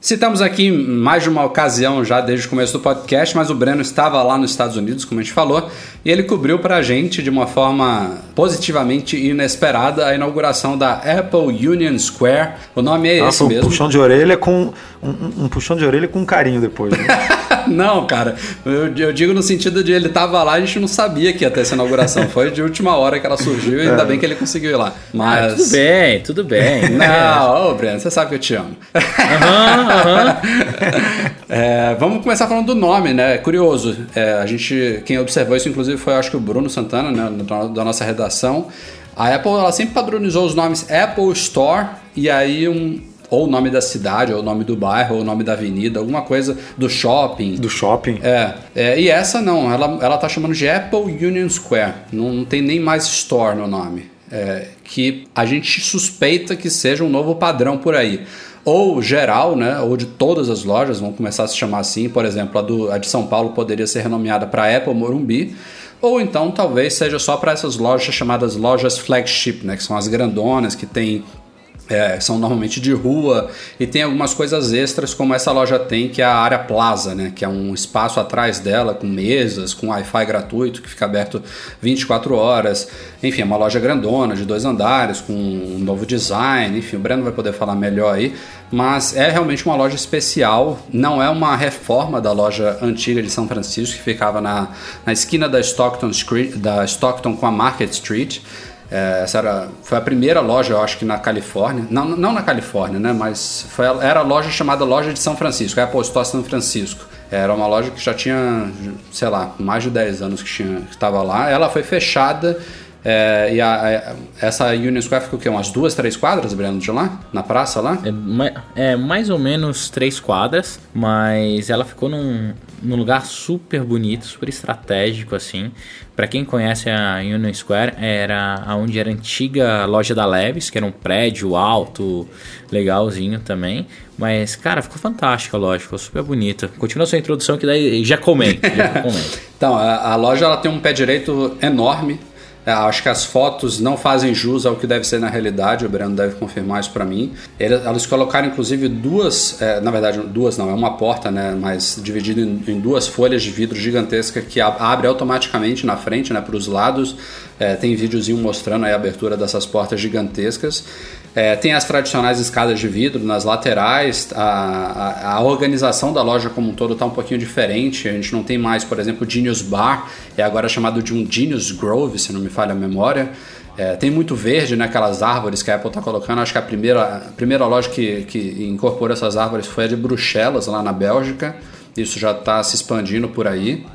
Citamos aqui mais de uma ocasião já desde o começo do podcast, mas o Breno estava lá nos Estados Unidos, como a gente falou, e ele cobriu para a gente de uma forma positivamente inesperada a inauguração da Apple Union Square. O nome é esse um mesmo. Puxão de orelha com um, um, puxão de orelha com carinho depois. Né? não, cara, eu, eu, digo no sentido de ele estava lá, a gente não sabia que ia ter essa inauguração. Foi de última hora que ela surgiu e ainda é. bem que ele conseguiu ir lá. Mas ah, tudo bem, tudo bem. Não, ô Breno, você sabe que eu te amo. Aham. Uhum. é, vamos começar falando do nome, né? É curioso. É, a gente, quem observou isso, inclusive, foi acho que o Bruno Santana, né, da nossa redação. A Apple ela sempre padronizou os nomes Apple Store e aí um, ou o nome da cidade, ou o nome do bairro, ou o nome da avenida, alguma coisa do shopping. Do shopping. É. é e essa não, ela, ela tá chamando de Apple Union Square. Não, não tem nem mais store no nome. É, que a gente suspeita que seja um novo padrão por aí ou geral, né, ou de todas as lojas, vão começar a se chamar assim. Por exemplo, a, do, a de São Paulo poderia ser renomeada para Apple Morumbi, ou então talvez seja só para essas lojas chamadas lojas flagship, né, que são as grandonas que tem é, são normalmente de rua e tem algumas coisas extras como essa loja tem que é a área Plaza, né, que é um espaço atrás dela com mesas, com Wi-Fi gratuito que fica aberto 24 horas. Enfim, é uma loja grandona de dois andares com um novo design. Enfim, o Breno vai poder falar melhor aí, mas é realmente uma loja especial. Não é uma reforma da loja antiga de São Francisco que ficava na, na esquina da Stockton Street, da Stockton com a Market Street. É, essa era, foi a primeira loja, eu acho que na Califórnia. Não, não na Califórnia, né? Mas foi, era a loja chamada Loja de São Francisco, Apple Store São Francisco. Era uma loja que já tinha, sei lá, mais de 10 anos que estava lá. Ela foi fechada é, e a, a, essa Union Square ficou o quê? Umas duas, três quadras, Breno, de lá? Na praça lá? É, é, mais ou menos três quadras, mas ela ficou num, num lugar super bonito, super estratégico, assim. Para quem conhece a Union Square, era onde era a antiga loja da Leves, que era um prédio alto, legalzinho também. Mas, cara, ficou fantástica a loja, ficou super bonita. Continua sua introdução que daí já comento. Já comento. então, a, a loja ela tem um pé direito enorme, acho que as fotos não fazem jus ao que deve ser na realidade, o Breno deve confirmar isso para mim. Eles colocaram inclusive duas, é, na verdade duas não, é uma porta, né, mas dividida em, em, duas folhas de vidro gigantesca que abre automaticamente na frente, né, para os lados. É, tem videozinho mostrando a abertura dessas portas gigantescas. É, tem as tradicionais escadas de vidro nas laterais, a, a, a organização da loja como um todo está um pouquinho diferente. A gente não tem mais, por exemplo, o Genius Bar, é agora chamado de um Genius Grove, se não me falha a memória. É, tem muito verde, né, aquelas árvores que a Apple está colocando. Acho que a primeira, a primeira loja que, que incorporou essas árvores foi a de Bruxelas, lá na Bélgica. Isso já está se expandindo por aí.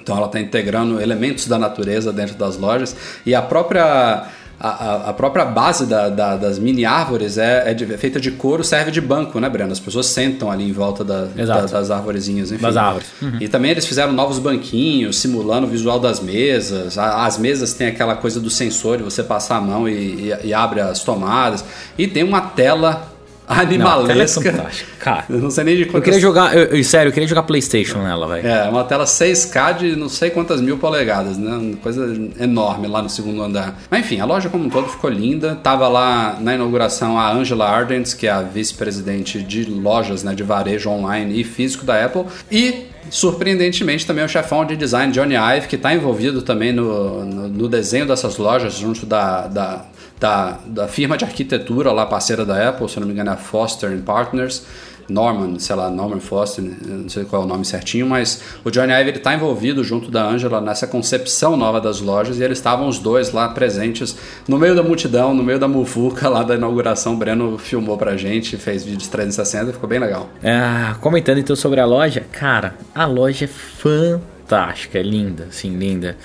Então ela está integrando elementos da natureza dentro das lojas. E a própria a, a, própria base da, da, das mini árvores é, é, de, é, feita de couro, serve de banco, né, Breno? As pessoas sentam ali em volta da, da, das árvorezinhas, enfim. Das árvores. Uhum. E também eles fizeram novos banquinhos, simulando o visual das mesas. as mesas têm aquela coisa do sensor de você passar a mão e, e, e abre as tomadas. E tem uma tela animalesca. Não, é Cara, eu não sei nem de quantas... Eu queria jogar, eu, eu, sério, eu queria jogar PlayStation nela, velho. É, uma tela 6K de não sei quantas mil polegadas, né? Coisa enorme lá no segundo andar. Mas enfim, a loja como um todo ficou linda. Tava lá na inauguração a Angela Ardent, que é a vice-presidente de lojas, né, de varejo online e físico da Apple. E surpreendentemente também o chefão de design Johnny Ive, que está envolvido também no, no, no, desenho dessas lojas junto da, da da, da firma de arquitetura lá, parceira da Apple, se não me engano é Foster Partners, Norman, sei lá, Norman Foster, não sei qual é o nome certinho, mas o Johnny Ive está envolvido junto da Angela nessa concepção nova das lojas e eles estavam os dois lá presentes no meio da multidão, no meio da muvuca lá da inauguração. O Breno filmou pra gente, fez vídeos 360, ficou bem legal. É, comentando então sobre a loja, cara, a loja é fantástica, é linda, sim, linda.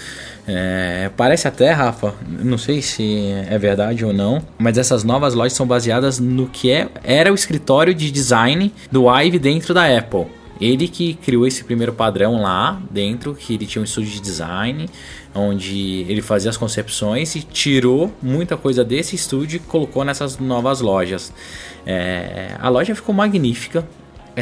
É, parece até, Rafa, não sei se é verdade ou não, mas essas novas lojas são baseadas no que é, era o escritório de design do Ive dentro da Apple. Ele que criou esse primeiro padrão lá dentro, que ele tinha um estúdio de design, onde ele fazia as concepções e tirou muita coisa desse estúdio e colocou nessas novas lojas. É, a loja ficou magnífica,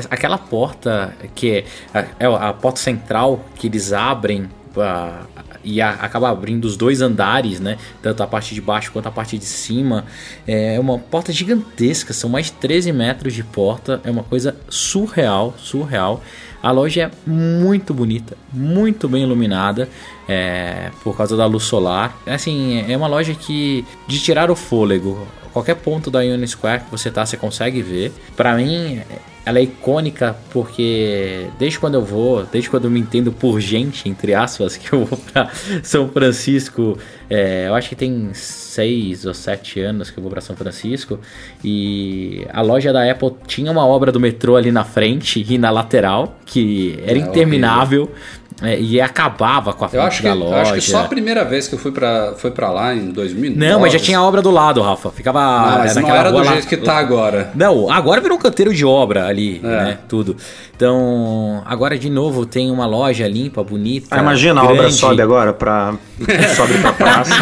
aquela porta que é a, é a, porta central que eles abrem uh, e a, acaba abrindo os dois andares, né? Tanto a parte de baixo quanto a parte de cima. É uma porta gigantesca, são mais de 13 metros de porta, é uma coisa surreal, surreal. A loja é muito bonita, muito bem iluminada é, por causa da luz solar. Assim, é uma loja que de tirar o fôlego. Qualquer ponto da Union Square que você tá, você consegue ver. Para mim, ela é icônica porque desde quando eu vou, desde quando eu me entendo por gente, entre aspas, que eu vou para São Francisco, é, eu acho que tem seis ou sete anos que eu vou para São Francisco e a loja da Apple tinha uma obra do metrô ali na frente e na lateral que era é, interminável. Horrível. É, e acabava com a frente acho da que, loja. Eu acho que só a primeira vez que eu fui pra, fui pra lá, em 2009. Não, mas já tinha obra do lado, Rafa. Ficava. Não, mas não era do jeito que tá agora. Não, agora virou um canteiro de obra ali, é. né? Tudo. Então, agora de novo tem uma loja limpa, bonita. Ah, imagina grande. a obra sobe agora pra. sobe pra praça.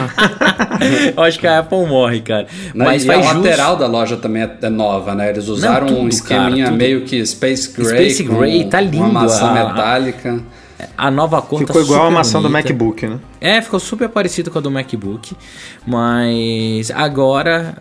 eu acho que a Apple morre, cara. Mas e a just... lateral da loja também é, é nova, né? Eles usaram não, tudo, um esqueminha cara, meio que Space Gray. Space Gray, tá lindo. Uma maçã metálica. A nova cor Ficou igual a maçã bonita. do MacBook, né? É, ficou super parecido com a do MacBook. Mas agora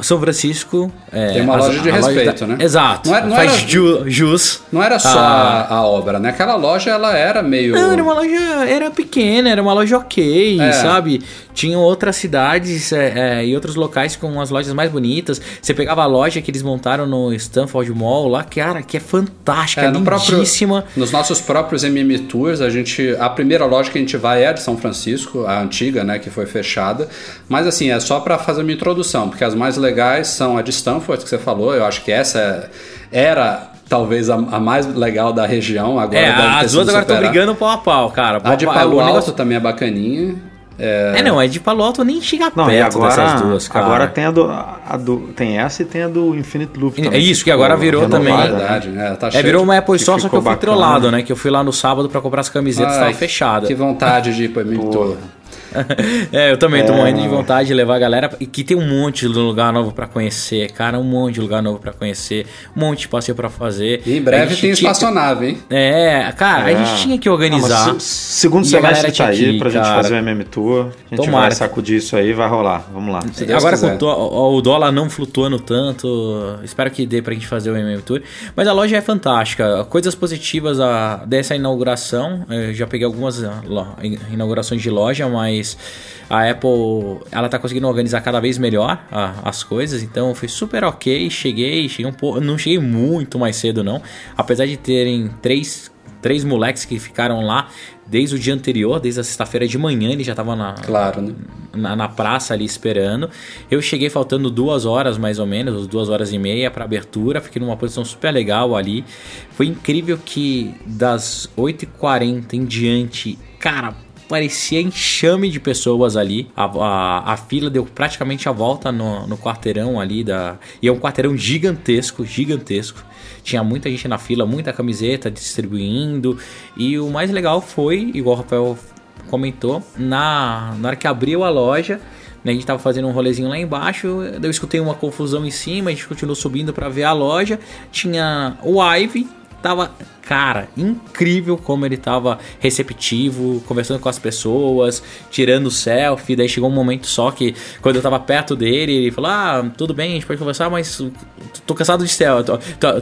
são Francisco. É, Tem uma as, loja de respeito, da... né? Exato. Não era, não faz era, ju, jus. Não era só a... a, obra, né? Aquela loja ela era meio. Não, era uma loja. Era pequena, era uma loja ok, é. sabe? Tinham outras cidades é, é, e outros locais com as lojas mais bonitas. Você pegava a loja que eles montaram no Stanford Mall lá, cara, que é fantástica, é, no lindíssima. Próprio, nos nossos próprios MM Tours, a gente. A primeira loja que a gente vai é de São Francisco, a antiga, né? Que foi fechada. Mas assim, é só para fazer uma introdução, porque as mais legais são a de Stanford, que você falou. Eu acho que essa era talvez a, a, mais legal da região. Agora é, as duas agora estão brigando pau a pau, cara. a de Palo Alto negócio... também é bacaninha. É... é, não, é de Palo Alto nem chega não, perto agora, dessas duas, cara. Agora tem a do, a do. Tem essa e tem a do Infinite Loop também. É isso, que agora virou renovada, também. É verdade, né? Tá é, virou uma Apple só, só que eu fui bacana. trollado, né? Que eu fui lá no sábado para comprar as camisetas, Ai, tava fechada. Que vontade de ir pra mim é, eu também é, tô morrendo de vontade de levar a galera. E que tem um monte de lugar novo para conhecer, cara. Um monte de lugar novo para conhecer. Um monte de passeio para fazer. E em breve tem espaçonave, hein? É, cara, é. a gente tinha que organizar. Não, segundo semestre tá aí pra cara. gente fazer o MM Tour. A gente Tomara. vai sacudir isso aí vai rolar. Vamos lá. Agora com o dólar não flutuando tanto, espero que dê pra gente fazer o MM Tour. Mas a loja é fantástica. Coisas positivas a, dessa inauguração. Eu já peguei algumas inaugurações de loja, mas mas a Apple ela tá conseguindo organizar cada vez melhor a, as coisas, então foi super ok. Cheguei, cheguei um pouco, não cheguei muito mais cedo não, apesar de terem três três moleques que ficaram lá desde o dia anterior, desde a sexta-feira de manhã, ele já estavam na, claro, né? na, na, praça ali esperando. Eu cheguei faltando duas horas mais ou menos, duas horas e meia para abertura, fiquei numa posição super legal ali. Foi incrível que das 8h40 em diante, cara, parecia enxame de pessoas ali. A, a, a, fila deu praticamente a volta no, no quarteirão ali da. E é um quarteirão gigantesco, gigantesco. Tinha muita gente na fila, muita camiseta distribuindo. E o mais legal foi, igual o Rafael comentou, na, na hora que abriu a loja. Né, a gente tava fazendo um rolezinho lá embaixo, eu escutei uma confusão em cima, a gente continuou subindo para ver a loja. Tinha o Ive, tava, cara, incrível como ele tava receptivo, conversando com as pessoas, tirando selfie. Daí chegou um momento só que, quando eu tava perto dele, ele falou: Ah, tudo bem, a gente pode conversar, mas tô cansado de selfie.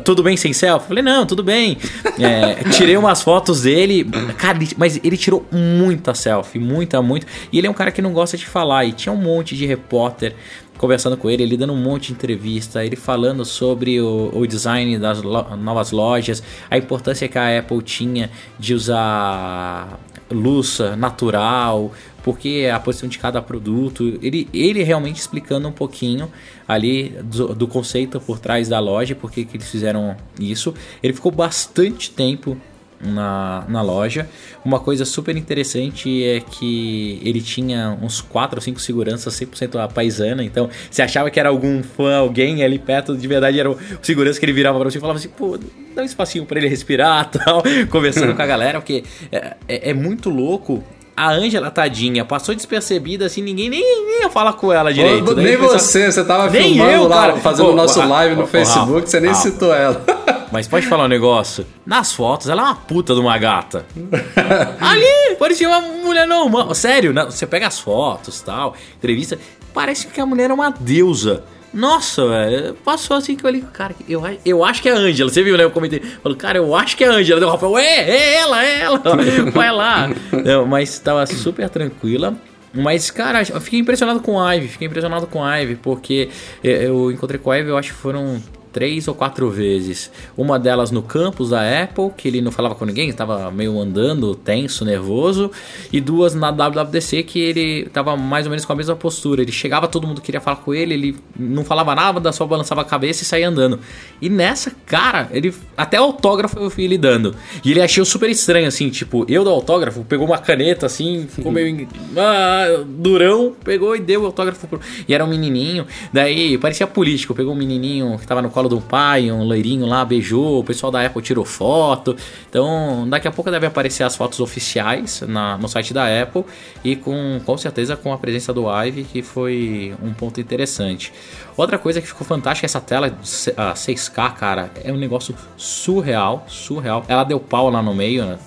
Tudo bem sem selfie? falei: Não, tudo bem. É, tirei umas fotos dele, cara, mas ele tirou muita selfie, muita, muito. E ele é um cara que não gosta de falar, e tinha um monte de repórter conversando com ele, ele dando um monte de entrevista, ele falando sobre o, o design das lo novas lojas, a importância que a Apple tinha de usar luz natural, porque a posição de cada produto, ele, ele realmente explicando um pouquinho ali do, do conceito por trás da loja, porque que eles fizeram isso. Ele ficou bastante tempo na, na loja. Uma coisa super interessante é que ele tinha uns 4 ou 5 seguranças 100% a paisana, então você achava que era algum fã, alguém ali perto, de verdade era o segurança que ele virava para você e falava assim, pô, dá um espacinho para ele respirar tal, conversando com a galera, porque é, é, é muito louco a Ângela, tadinha, passou despercebida assim, ninguém nem, nem ia falar com ela direito. nem você, você tava nem filmando eu, lá, cara. fazendo o nosso live no Facebook, você nem citou ela. Mas pode falar um negócio? Nas fotos, ela é uma puta de uma gata. Ali, parecia uma mulher normal. Sério, você pega as fotos tal, entrevista, parece que a mulher é uma deusa. Nossa, velho, passou assim que eu olhei, cara, eu, eu acho que é a Ângela. Você viu, né? Eu comentei, falou, cara, eu acho que é a Ângela. Deu o Rafael, é, é ela, é ela, vai lá. Não, mas tava super tranquila. Mas, cara, eu fiquei impressionado com a Ivy, fiquei impressionado com a Ivy, porque eu encontrei com a Ivy, eu acho que foram três ou quatro vezes. Uma delas no campus da Apple, que ele não falava com ninguém, estava meio andando, tenso, nervoso. E duas na WWDC, que ele estava mais ou menos com a mesma postura. Ele chegava, todo mundo queria falar com ele, ele não falava nada, só balançava a cabeça e saía andando. E nessa, cara, ele até autógrafo eu fui ele dando. E ele achou super estranho, assim, tipo, eu do autógrafo, pegou uma caneta assim, ficou meio ah, durão, pegou e deu o autógrafo pro... E era um menininho, daí parecia político, pegou um menininho que tava no colo do pai, um loirinho lá beijou, o pessoal da Apple tirou foto. Então, daqui a pouco deve aparecer as fotos oficiais na, no site da Apple e com, com certeza com a presença do Ive, que foi um ponto interessante. Outra coisa que ficou fantástica, essa tela 6K, cara, é um negócio surreal, surreal. Ela deu pau lá no meio, né?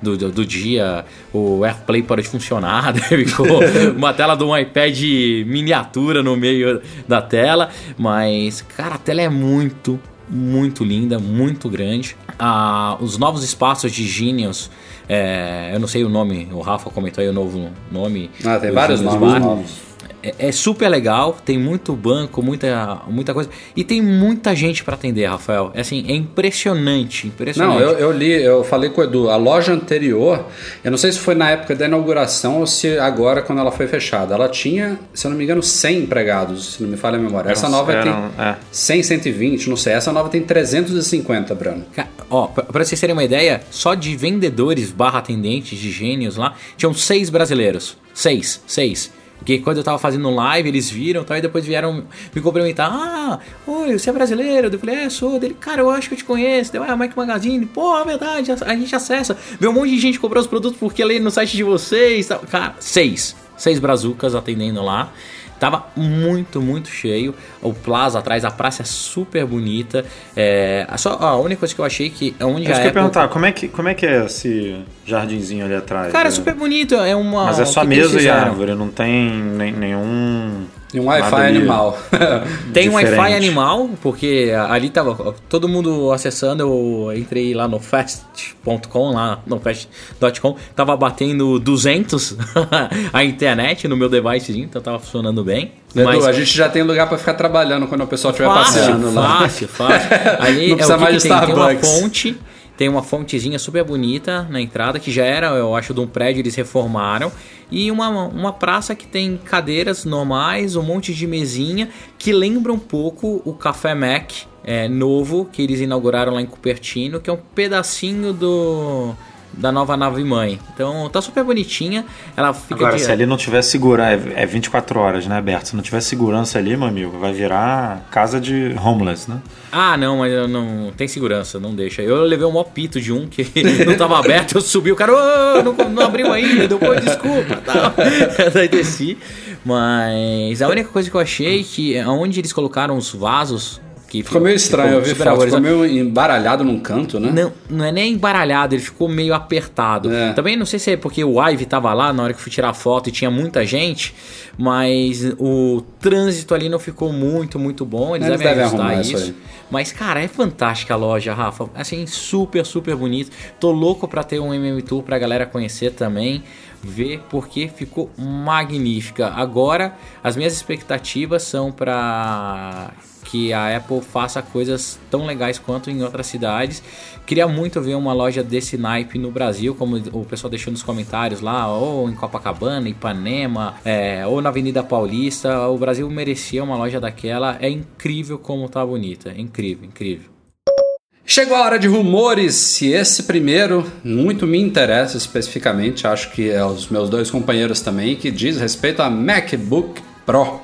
Do, do, do, dia, o AirPlay parou de funcionar, ficou uma tela de um iPad miniatura no meio da tela, mas cara, a tela é muito, muito linda, muito grande. Ah, os novos espaços de Genius, é, eu não sei o nome, o Rafa comentou aí o novo nome. Ah, tem vários nomes novos. É, é, super legal, tem muito banco, muita, muita coisa. E tem muita gente para atender, Rafael. É assim, é impressionante, impressionante. Não, eu, eu, li, eu falei com o Edu, a loja anterior, eu não sei se foi na época da inauguração ou se agora quando ela foi fechada. Ela tinha, se eu não me engano, 100 empregados, se não me falha a memória. Essa nova eram, tem é. 100, 120, não sei. Essa nova tem 350, Bruno. Ó, pra vocês terem uma ideia, só de vendedores barra atendentes de gênios lá, tinham seis brasileiros. Seis, seis. Porque quando eu tava fazendo live, eles viram tal, e depois vieram me cumprimentar. Ah, oi, você é brasileiro? Eu falei, é, sou. Dele, cara, eu acho que eu te conheço. Deu, ah, Mike Magazine. Pô, é verdade, a gente acessa. Vê um monte de gente comprar os produtos porque lê no site de vocês. Tal. Cara, seis. Seis brazucas atendendo lá. Tava muito, muito cheio. O plaza atrás, a praça é super bonita. É, só a única coisa que eu achei que é onde eu a Apple... perguntar, como é, que, como é que é esse jardinzinho ali atrás? Cara, é super bonito. É uma. Mas é só mesa e árvore, não tem nem, nenhum e um Wi-Fi animal. Tem um Wi-Fi animal, porque ali tava todo mundo acessando. Eu entrei lá no fast.com, lá no fast.com, tava batendo 200 a internet no meu devicezinho, então tava funcionando bem. Edu, mas... a gente já tem lugar para ficar trabalhando quando o pessoal estiver passeando lá. Fácil, fácil. Ali Não precisa é, mais de tem, tem uma fonte tem uma fontezinha super bonita na entrada, que já era, eu acho, de um prédio, eles reformaram. E uma, uma praça que tem cadeiras normais, um monte de mesinha, que lembra um pouco o Café Mac é, novo, que eles inauguraram lá em Cupertino, que é um pedacinho do da nova nave mãe. Então tá super bonitinha. Ela fica Agora, de... se ali não tiver segurança, é 24 horas, né, Berto? Se não tiver segurança ali, meu amigo, vai virar casa de homeless, né? Ah, não, mas não tem segurança, não deixa. Eu levei um mó pito de um que não tava aberto, eu subi, o cara, oh, não, não abriu ainda, depois desculpa, tal. Daí desci. Mas a única coisa que eu achei que onde eles colocaram os vasos que ficou meio estranho, eu vi foto, ficou meio embaralhado num canto, né? Não, não é nem embaralhado, ele ficou meio apertado. É. Também não sei se é porque o Ive tava lá na hora que eu fui tirar a foto e tinha muita gente, mas o trânsito ali não ficou muito, muito bom. Eles, Eles devem, ajustar isso. isso mas, cara, é fantástica a loja, Rafa. Assim, super, super bonito. Tô louco pra ter um MM Tour pra galera conhecer também ver porque ficou magnífica. Agora, as minhas expectativas são para que a Apple faça coisas tão legais quanto em outras cidades. Queria muito ver uma loja desse naipe no Brasil, como o pessoal deixou nos comentários lá, ou em Copacabana, Ipanema, é, ou na Avenida Paulista. O Brasil merecia uma loja daquela. É incrível como tá bonita. É incrível, incrível. Chegou a hora de rumores e esse primeiro muito me interessa especificamente, acho que é os meus dois companheiros também, que diz respeito a MacBook Pro.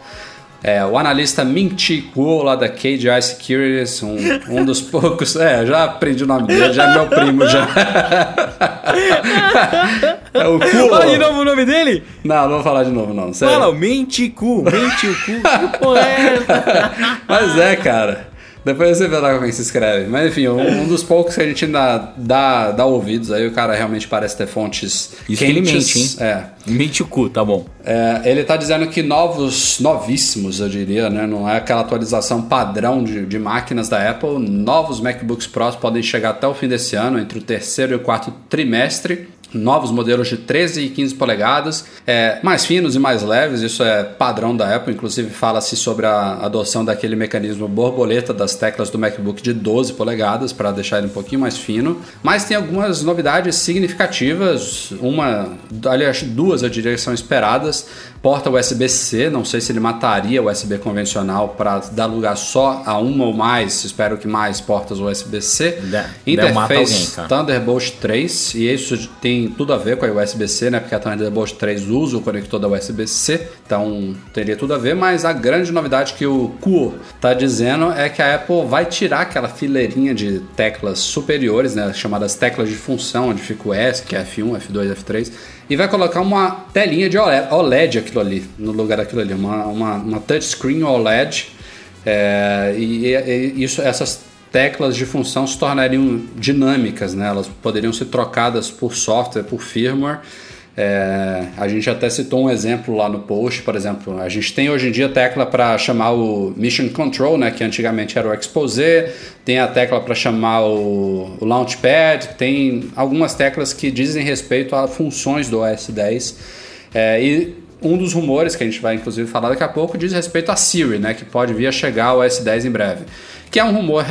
É, o analista Ming Chi Kuo, lá da KGI Securities, um, um dos poucos. É, já aprendi o nome dele, já é meu primo já. é o Kuo. Fala de novo o nome dele? Não, não vou falar de novo, não. Sério. Fala, Ming Chi Ku, Ming Chi Ku. Que porra é essa? Mas é, cara. Depois você vê lá como é que se escreve. Mas enfim, um, um dos poucos que a gente ainda dá, dá ouvidos aí, o cara realmente parece ter fontes Isso quentes. ele mente, hein? É. Mente o cu, tá bom. É, ele tá dizendo que novos, novíssimos, eu diria, né? Não é aquela atualização padrão de, de máquinas da Apple. Novos MacBooks Pros podem chegar até o fim desse ano, entre o terceiro e o quarto trimestre novos modelos de 13 e 15 polegadas, é, mais finos e mais leves, isso é padrão da Apple, inclusive fala-se sobre a adoção daquele mecanismo borboleta das teclas do MacBook de 12 polegadas para deixar ele um pouquinho mais fino, mas tem algumas novidades significativas, uma, aliás, duas eu diria que são esperadas, porta USB-C, não sei se ele mataria o USB convencional para dar lugar só a uma ou mais, espero que mais portas USB-C. Interface Thunderbolt 3, e isso tem tudo a ver com a USB-C, né? Porque a Thunderbolt 3 usa o conector da USB-C, então teria tudo a ver, mas a grande novidade que o Kuo está dizendo é que a Apple vai tirar aquela fileirinha de teclas superiores, né? Chamadas teclas de função, onde fica o S, que é F1, F2, F3 e vai colocar uma telinha de OLED ali, no lugar daquilo ali, uma, uma, uma touchscreen OLED. É, e, e, isso, essas teclas de função se tornariam dinâmicas, né? elas poderiam ser trocadas por software, por firmware é, a gente até citou um exemplo lá no post, por exemplo, a gente tem hoje em dia tecla para chamar o Mission Control, né, que antigamente era o Exposé, tem a tecla para chamar o, o, Launchpad, tem algumas teclas que dizem respeito a funções do OS 10. É, e um dos rumores que a gente vai inclusive falar daqui a pouco diz respeito a Siri, né, que pode vir a chegar ao OS 10 em breve, que é um rumor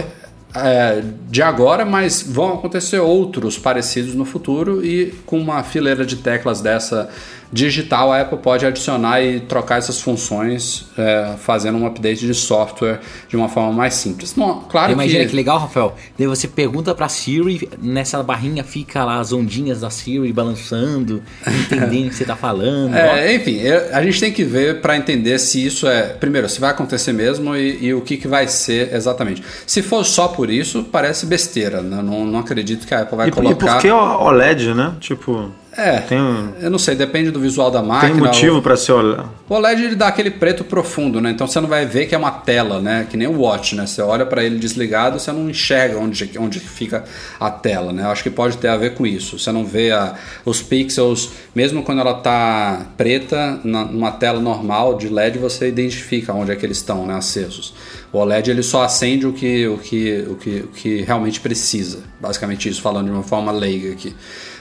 é, de agora, mas vão acontecer outros parecidos no futuro e com uma fileira de teclas dessa digital, a Apple pode adicionar e trocar essas funções é, fazendo um update de software de uma forma mais simples. Bom, claro Imagina que... que legal, Rafael. Daí você pergunta para Siri, nessa barrinha fica lá as ondinhas da Siri balançando, entendendo o que você está falando. É, enfim, a gente tem que ver para entender se isso é, primeiro, se vai acontecer mesmo e, e, o que, que vai ser exatamente. Se for só por isso, parece besteira. Né? Não, não acredito que a Apple vai e, colocar. E por que OLED, né? Tipo. É, tem eu não sei, depende do visual da máquina. Tem motivo para ser. O OLED ele dá aquele preto profundo, né? Então você não vai ver que é uma tela, né? Que nem o Watch, né? Você olha para ele desligado, você não enxerga onde, onde fica a tela, né? Eu acho que pode ter a ver com isso. Você não vê a, os pixels, mesmo quando ela tá preta, na, numa tela normal de LED, você identifica onde é que eles estão, né? Acesos. O OLED ele só acende o que, o que, o que, o que realmente precisa. Basicamente isso, falando de uma forma leiga aqui.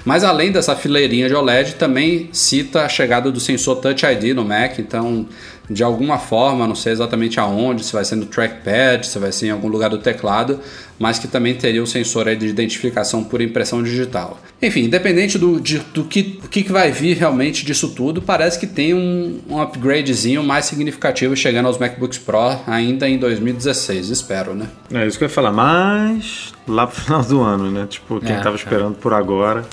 Mas além dessa fileirinha de OLED, também cita a chegada do sensor Touch ID no Mac, então de alguma forma, não sei exatamente aonde, se vai ser no trackpad, se vai ser em algum lugar do teclado, mas que também teria o sensor aí de identificação por impressão digital. Enfim, independente do, de, do que, que vai vir realmente disso tudo, parece que tem um, um upgradezinho mais significativo chegando aos MacBooks Pro ainda em 2016, espero, né? É isso que eu ia falar, mas lá pro final do ano, né? Tipo, quem é, tava é. esperando por agora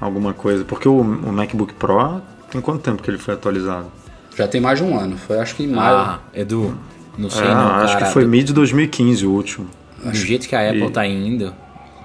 alguma coisa. Porque o, o MacBook Pro tem quanto tempo que ele foi atualizado? Já tem mais de um ano. Foi acho que em maio. Ah, Edu, não sei é, não, cara. Acho que foi mid 2015 o último. Do jeito que a Apple e... tá indo,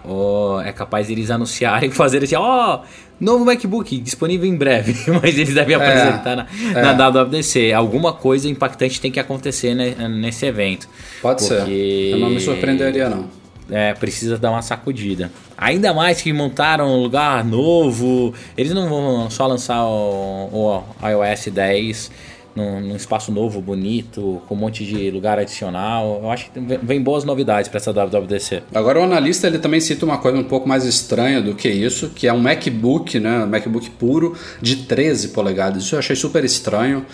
oh, é capaz eles anunciarem e fazerem assim, ó, oh, novo MacBook disponível em breve, mas eles devem é, apresentar na, é. na WWDC. Alguma coisa impactante tem que acontecer né, nesse evento. Pode porque... ser. Eu não me surpreenderia não é, precisa dar uma sacudida. Ainda mais que montaram um lugar novo, eles não vão só lançar o, o iOS 10 num, num, espaço novo, bonito, com um monte de lugar adicional. Eu acho que vem boas novidades para essa WWDC. Agora o analista ele também cita uma coisa um pouco mais estranha do que isso, que é um MacBook, né, um MacBook puro de 13 polegadas. Isso eu achei super estranho.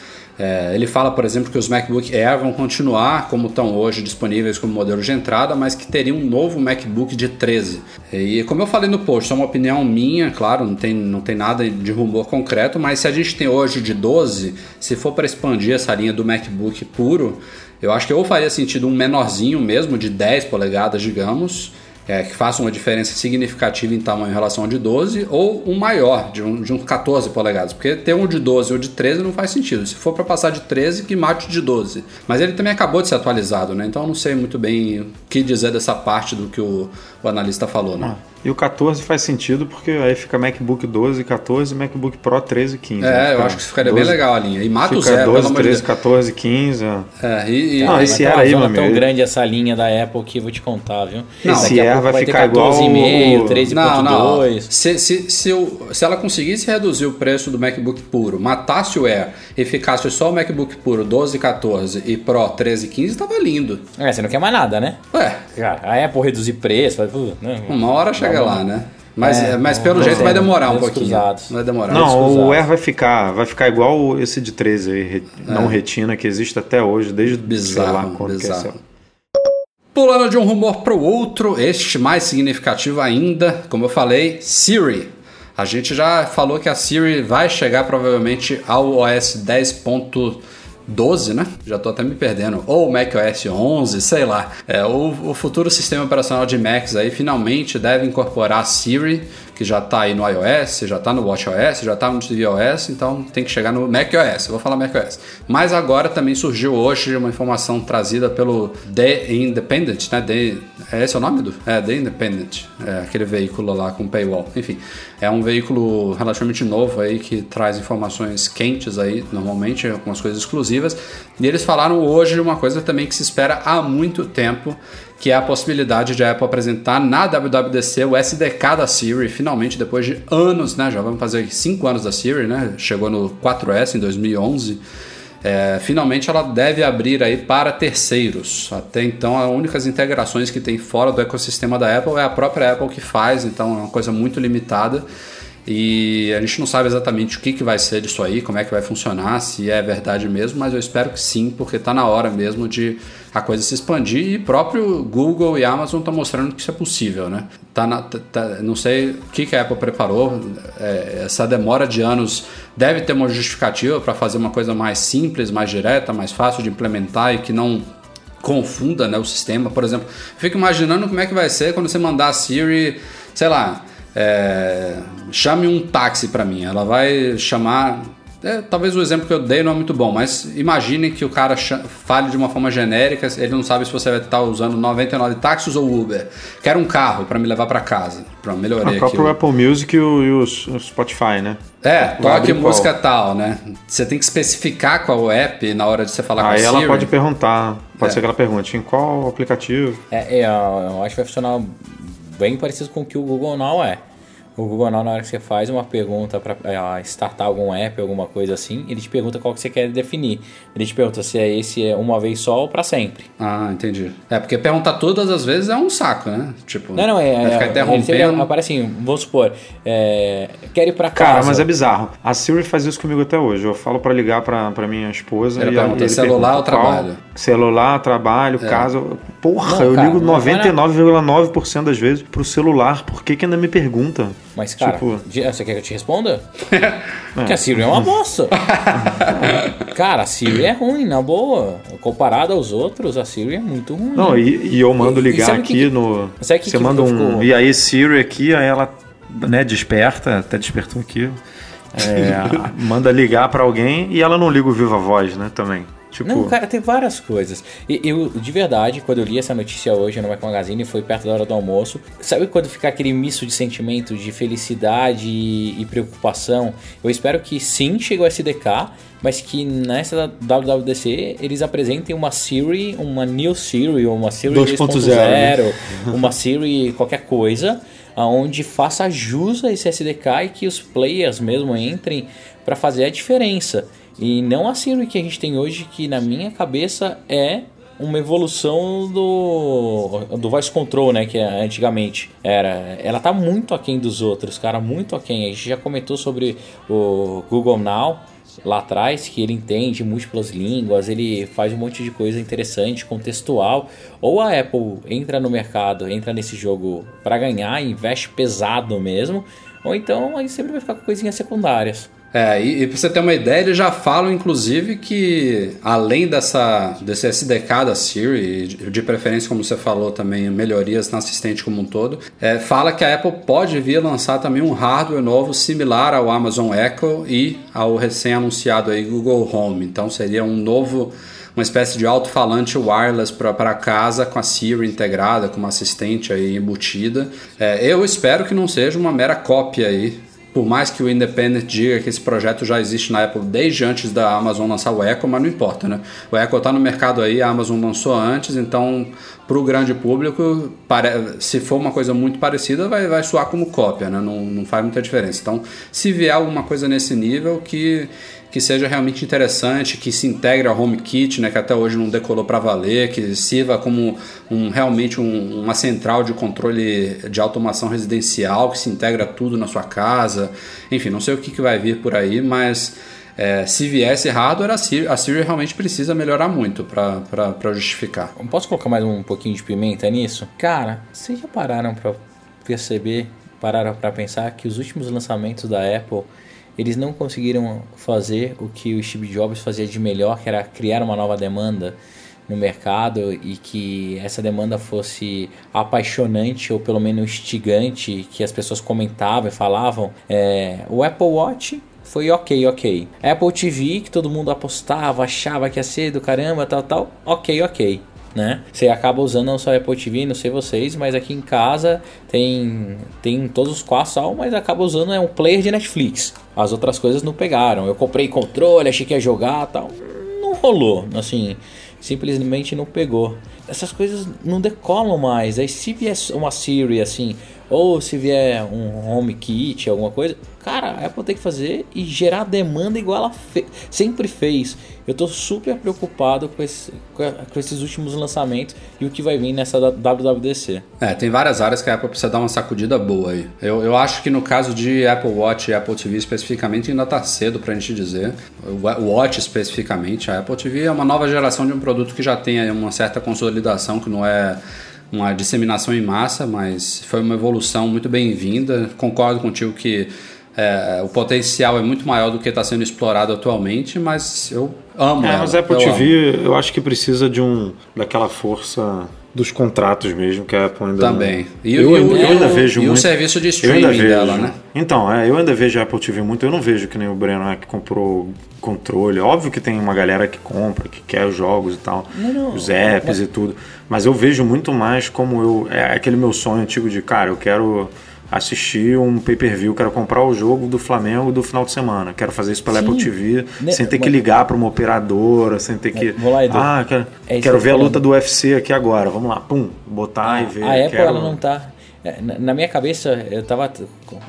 É, ele fala, por exemplo, que os MacBook Air vão continuar como estão hoje disponíveis como modelo de entrada, mas que teria um novo MacBook de 13. E como eu falei no post, é uma opinião minha, claro, não tem, não tem nada de rumor concreto, mas se a gente tem hoje de 12, se for para expandir essa linha do MacBook puro, eu acho que ou faria sentido um menorzinho mesmo, de 10 polegadas, digamos, é, que faça uma diferença significativa em tamanho em relação ao de 12, ou um maior, de um, de um 14 polegadas. Porque ter um de 12 ou de 13 não faz sentido. Se for para passar de 13, que mate de 12. Mas ele também acabou de ser atualizado, né? Então eu não sei muito bem o que dizer dessa parte do que o, o analista falou, né? E o 14 faz sentido porque aí fica MacBook 12, 14, MacBook Pro 13 e 15. É, eu acho que ficaria 12, bem legal a linha. E mata o zero, 12, 13, 14, 15. É, e, e, não, esse era aí, meu tão grande essa linha da Apple que eu vou te contar, viu? Não, esse Air vai, vai ficar igual 14,5, 13.2. Não, não. Se, se, se, se ela conseguisse reduzir o preço do MacBook puro, matasse o Air e ficasse só o MacBook puro 12, 14 e Pro 13, 15, tava lindo. É, você não quer mais nada, né? Ué. Cara, a Apple reduzir preço, né? Uma hora chega lá, né? Mas, é, mas pelo jeito vai demorar um pouquinho. Cruzados. Vai demorar. Não, o Air vai ficar, vai ficar igual esse de 13 aí, é. não retina, que existe até hoje, desde bizarro, sei lá quando bizarro. que é Pulando de um rumor para o outro, este mais significativo ainda, como eu falei, Siri. A gente já falou que a Siri vai chegar provavelmente ao OS 10.1 12, né? Já tô até me perdendo. Ou macOS 11, sei lá. É, o, o futuro sistema operacional de Macs aí finalmente deve incorporar Siri que já está aí no iOS, já está no WatchOS, já está no tvOS, então tem que chegar no macOS. Eu vou falar macOS. Mas agora também surgiu hoje uma informação trazida pelo The Independent, né? The, é esse o nome do? É, The Independent, é aquele veículo lá com paywall. Enfim, é um veículo relativamente novo aí que traz informações quentes aí, normalmente, algumas coisas exclusivas. E eles falaram hoje uma coisa também que se espera há muito tempo, que é a possibilidade de a Apple apresentar na WWDC o SDK da Siri, finalmente depois de anos, né? Já vamos fazer 5 anos da Siri, né? Chegou no 4S em 2011. É, finalmente ela deve abrir aí para terceiros. Até então, as únicas integrações que tem fora do ecossistema da Apple é a própria Apple que faz, então é uma coisa muito limitada. E a gente não sabe exatamente o que, que vai ser disso aí, como é que vai funcionar, se é verdade mesmo, mas eu espero que sim, porque está na hora mesmo de a coisa se expandir e próprio Google e Amazon estão mostrando que isso é possível, né? Tá, na, tá, tá não sei o que, que a Apple preparou, é, essa demora de anos deve ter uma justificativa para fazer uma coisa mais simples, mais direta, mais fácil de implementar e que não confunda né, o sistema. Por exemplo, fico imaginando como é que vai ser quando você mandar a Siri, sei lá, é, chame um táxi para mim. Ela vai chamar. É, talvez o exemplo que eu dei não é muito bom, mas imagine que o cara fale de uma forma genérica, ele não sabe se você vai estar usando 99 táxis ou Uber. Quero um carro para me levar para casa. Pronto, melhorei O próprio aqui. Apple Music e o, e o Spotify, né? É, toque música qual? tal, né? Você tem que especificar qual app na hora de você falar Aí com a Siri. Aí ela pode perguntar, pode é. ser que ela pergunte em qual aplicativo. É, é, eu acho que vai funcionar bem parecido com o que o Google Now é. O Google Now, na hora que você faz uma pergunta para é, startar algum app, alguma coisa assim, ele te pergunta qual que você quer definir. Ele te pergunta se é esse é uma vez só ou para sempre. Ah, entendi. É, porque perguntar todas as vezes é um saco, né? Tipo, não, não, é. Vai ficar interrompendo. Ele, aparece assim, vamos supor, é, quer ir para casa. Cara, mas é bizarro. A Siri faz isso comigo até hoje. Eu falo para ligar para minha esposa ele e pergunta, ele celular ou trabalho? Celular, trabalho, é. casa. Porra, não, eu cara, ligo 99,9% das vezes pro celular. Por que que ainda me pergunta? Mas, cara, tipo... você quer que eu te responda? é. Que a Siri é uma bosta. cara, a Siri é ruim, na boa. Comparado aos outros, a Siri é muito ruim. Não, e, e eu mando ligar aqui que... no. Sabe que você que manda um. Ficou... E aí, Siri aqui, aí ela né, desperta, até despertou aqui. É, manda ligar para alguém e ela não liga o viva voz, né, também. Tipo... Não, cara, tem várias coisas. E eu, de verdade, quando eu li essa notícia hoje no Mac Magazine, foi perto da hora do almoço. Sabe quando fica aquele misto de sentimentos de felicidade e, e preocupação? Eu espero que sim chegue o SDK, mas que nessa WWDC eles apresentem uma Siri, uma New Siri, ou uma Siri 2.0, né? uma Siri qualquer coisa, aonde faça jus a esse SDK e que os players mesmo entrem para fazer a diferença. E não a Siri que a gente tem hoje, que na minha cabeça é uma evolução do, do voice control, né, que antigamente era. Ela tá muito aquém dos outros, cara, muito aquém. A gente já comentou sobre o Google Now lá atrás, que ele entende múltiplas línguas, ele faz um monte de coisa interessante, contextual. Ou a Apple entra no mercado, entra nesse jogo para ganhar, investe pesado mesmo, ou então aí sempre vai ficar com coisinhas secundárias. É, e, e pra você ter uma ideia, eles já falam, inclusive, que além dessa, desse SDK da Siri, de, de preferência, como você falou também, melhorias na assistente como um todo, é, fala que a Apple pode vir lançar também um hardware novo similar ao Amazon Echo e ao recém-anunciado aí Google Home. Então seria um novo uma espécie de alto-falante wireless para casa com a Siri integrada, com uma assistente aí embutida. É, eu espero que não seja uma mera cópia aí por mais que o Independent diga que esse projeto já existe na Apple desde antes da Amazon lançar o Echo, mas não importa, né? O Echo está no mercado aí, a Amazon lançou antes, então para o grande público, se for uma coisa muito parecida, vai, vai soar como cópia, né? Não, não faz muita diferença. Então, se vier alguma coisa nesse nível, que que seja realmente interessante, que se integre ao HomeKit, né, que até hoje não decolou para valer, que sirva como um, realmente um, uma central de controle de automação residencial, que se integra tudo na sua casa. Enfim, não sei o que, que vai vir por aí, mas é, se viesse hardware, a Siri, a Siri realmente precisa melhorar muito para justificar. Posso colocar mais um pouquinho de pimenta nisso? Cara, vocês já pararam para perceber, pararam para pensar que os últimos lançamentos da Apple eles não conseguiram fazer o que o Steve Jobs fazia de melhor, que era criar uma nova demanda no mercado e que essa demanda fosse apaixonante ou pelo menos instigante, que as pessoas comentavam e falavam. É, o Apple Watch foi ok, ok. Apple TV, que todo mundo apostava, achava que ia ser do caramba, tal, tal, ok, ok né? Você acaba usando não só Apple TV, não sei vocês, mas aqui em casa tem tem todos os quatro sal, mas acaba usando é um player de Netflix. As outras coisas não pegaram. Eu comprei controle, achei que ia jogar, tal, não rolou, assim, simplesmente não pegou. Essas coisas não decolam mais. Aí se vier uma Siri assim, ou se vier um HomeKit, alguma coisa, cara, a Apple tem que fazer e gerar demanda igual ela fe sempre fez. Eu tô super preocupado com, esse, com, esses últimos lançamentos e o que vai vir nessa WWDC. É, tem várias áreas que a Apple precisa dar uma sacudida boa aí. Eu, eu acho que no caso de Apple Watch e Apple TV especificamente ainda tá cedo pra gente dizer. O Watch especificamente, a Apple TV é uma nova geração de um produto que já tem uma certa consolidação, que não é uma disseminação em massa, mas foi uma evolução muito bem-vinda. Concordo contigo que é, o potencial é muito maior do que está sendo explorado atualmente, mas eu amo. É, ela, mas a Apple eu TV amo. eu acho que precisa de um daquela força dos contratos mesmo que a Apple ainda também. E eu, eu, eu ainda vejo e muito, o serviço de streaming dela né? Então é, eu ainda vejo a Apple TV muito. Eu não vejo que nem o Breno é, que comprou controle. Óbvio que tem uma galera que compra que quer os jogos e tal não, não, os apps mas... e tudo. Mas eu vejo muito mais como eu é aquele meu sonho antigo de cara eu quero assistir um pay-per-view, quero comprar o jogo do Flamengo do final de semana, quero fazer isso pela Sim. Apple TV, ne sem ter que ligar para uma operadora, sem ter que. Vou lá, Edu. Ah, quero, é quero ver a luta do UFC aqui agora, vamos lá, pum, botar ah, e ver. A Apple quero... ela não tá na minha cabeça, eu estava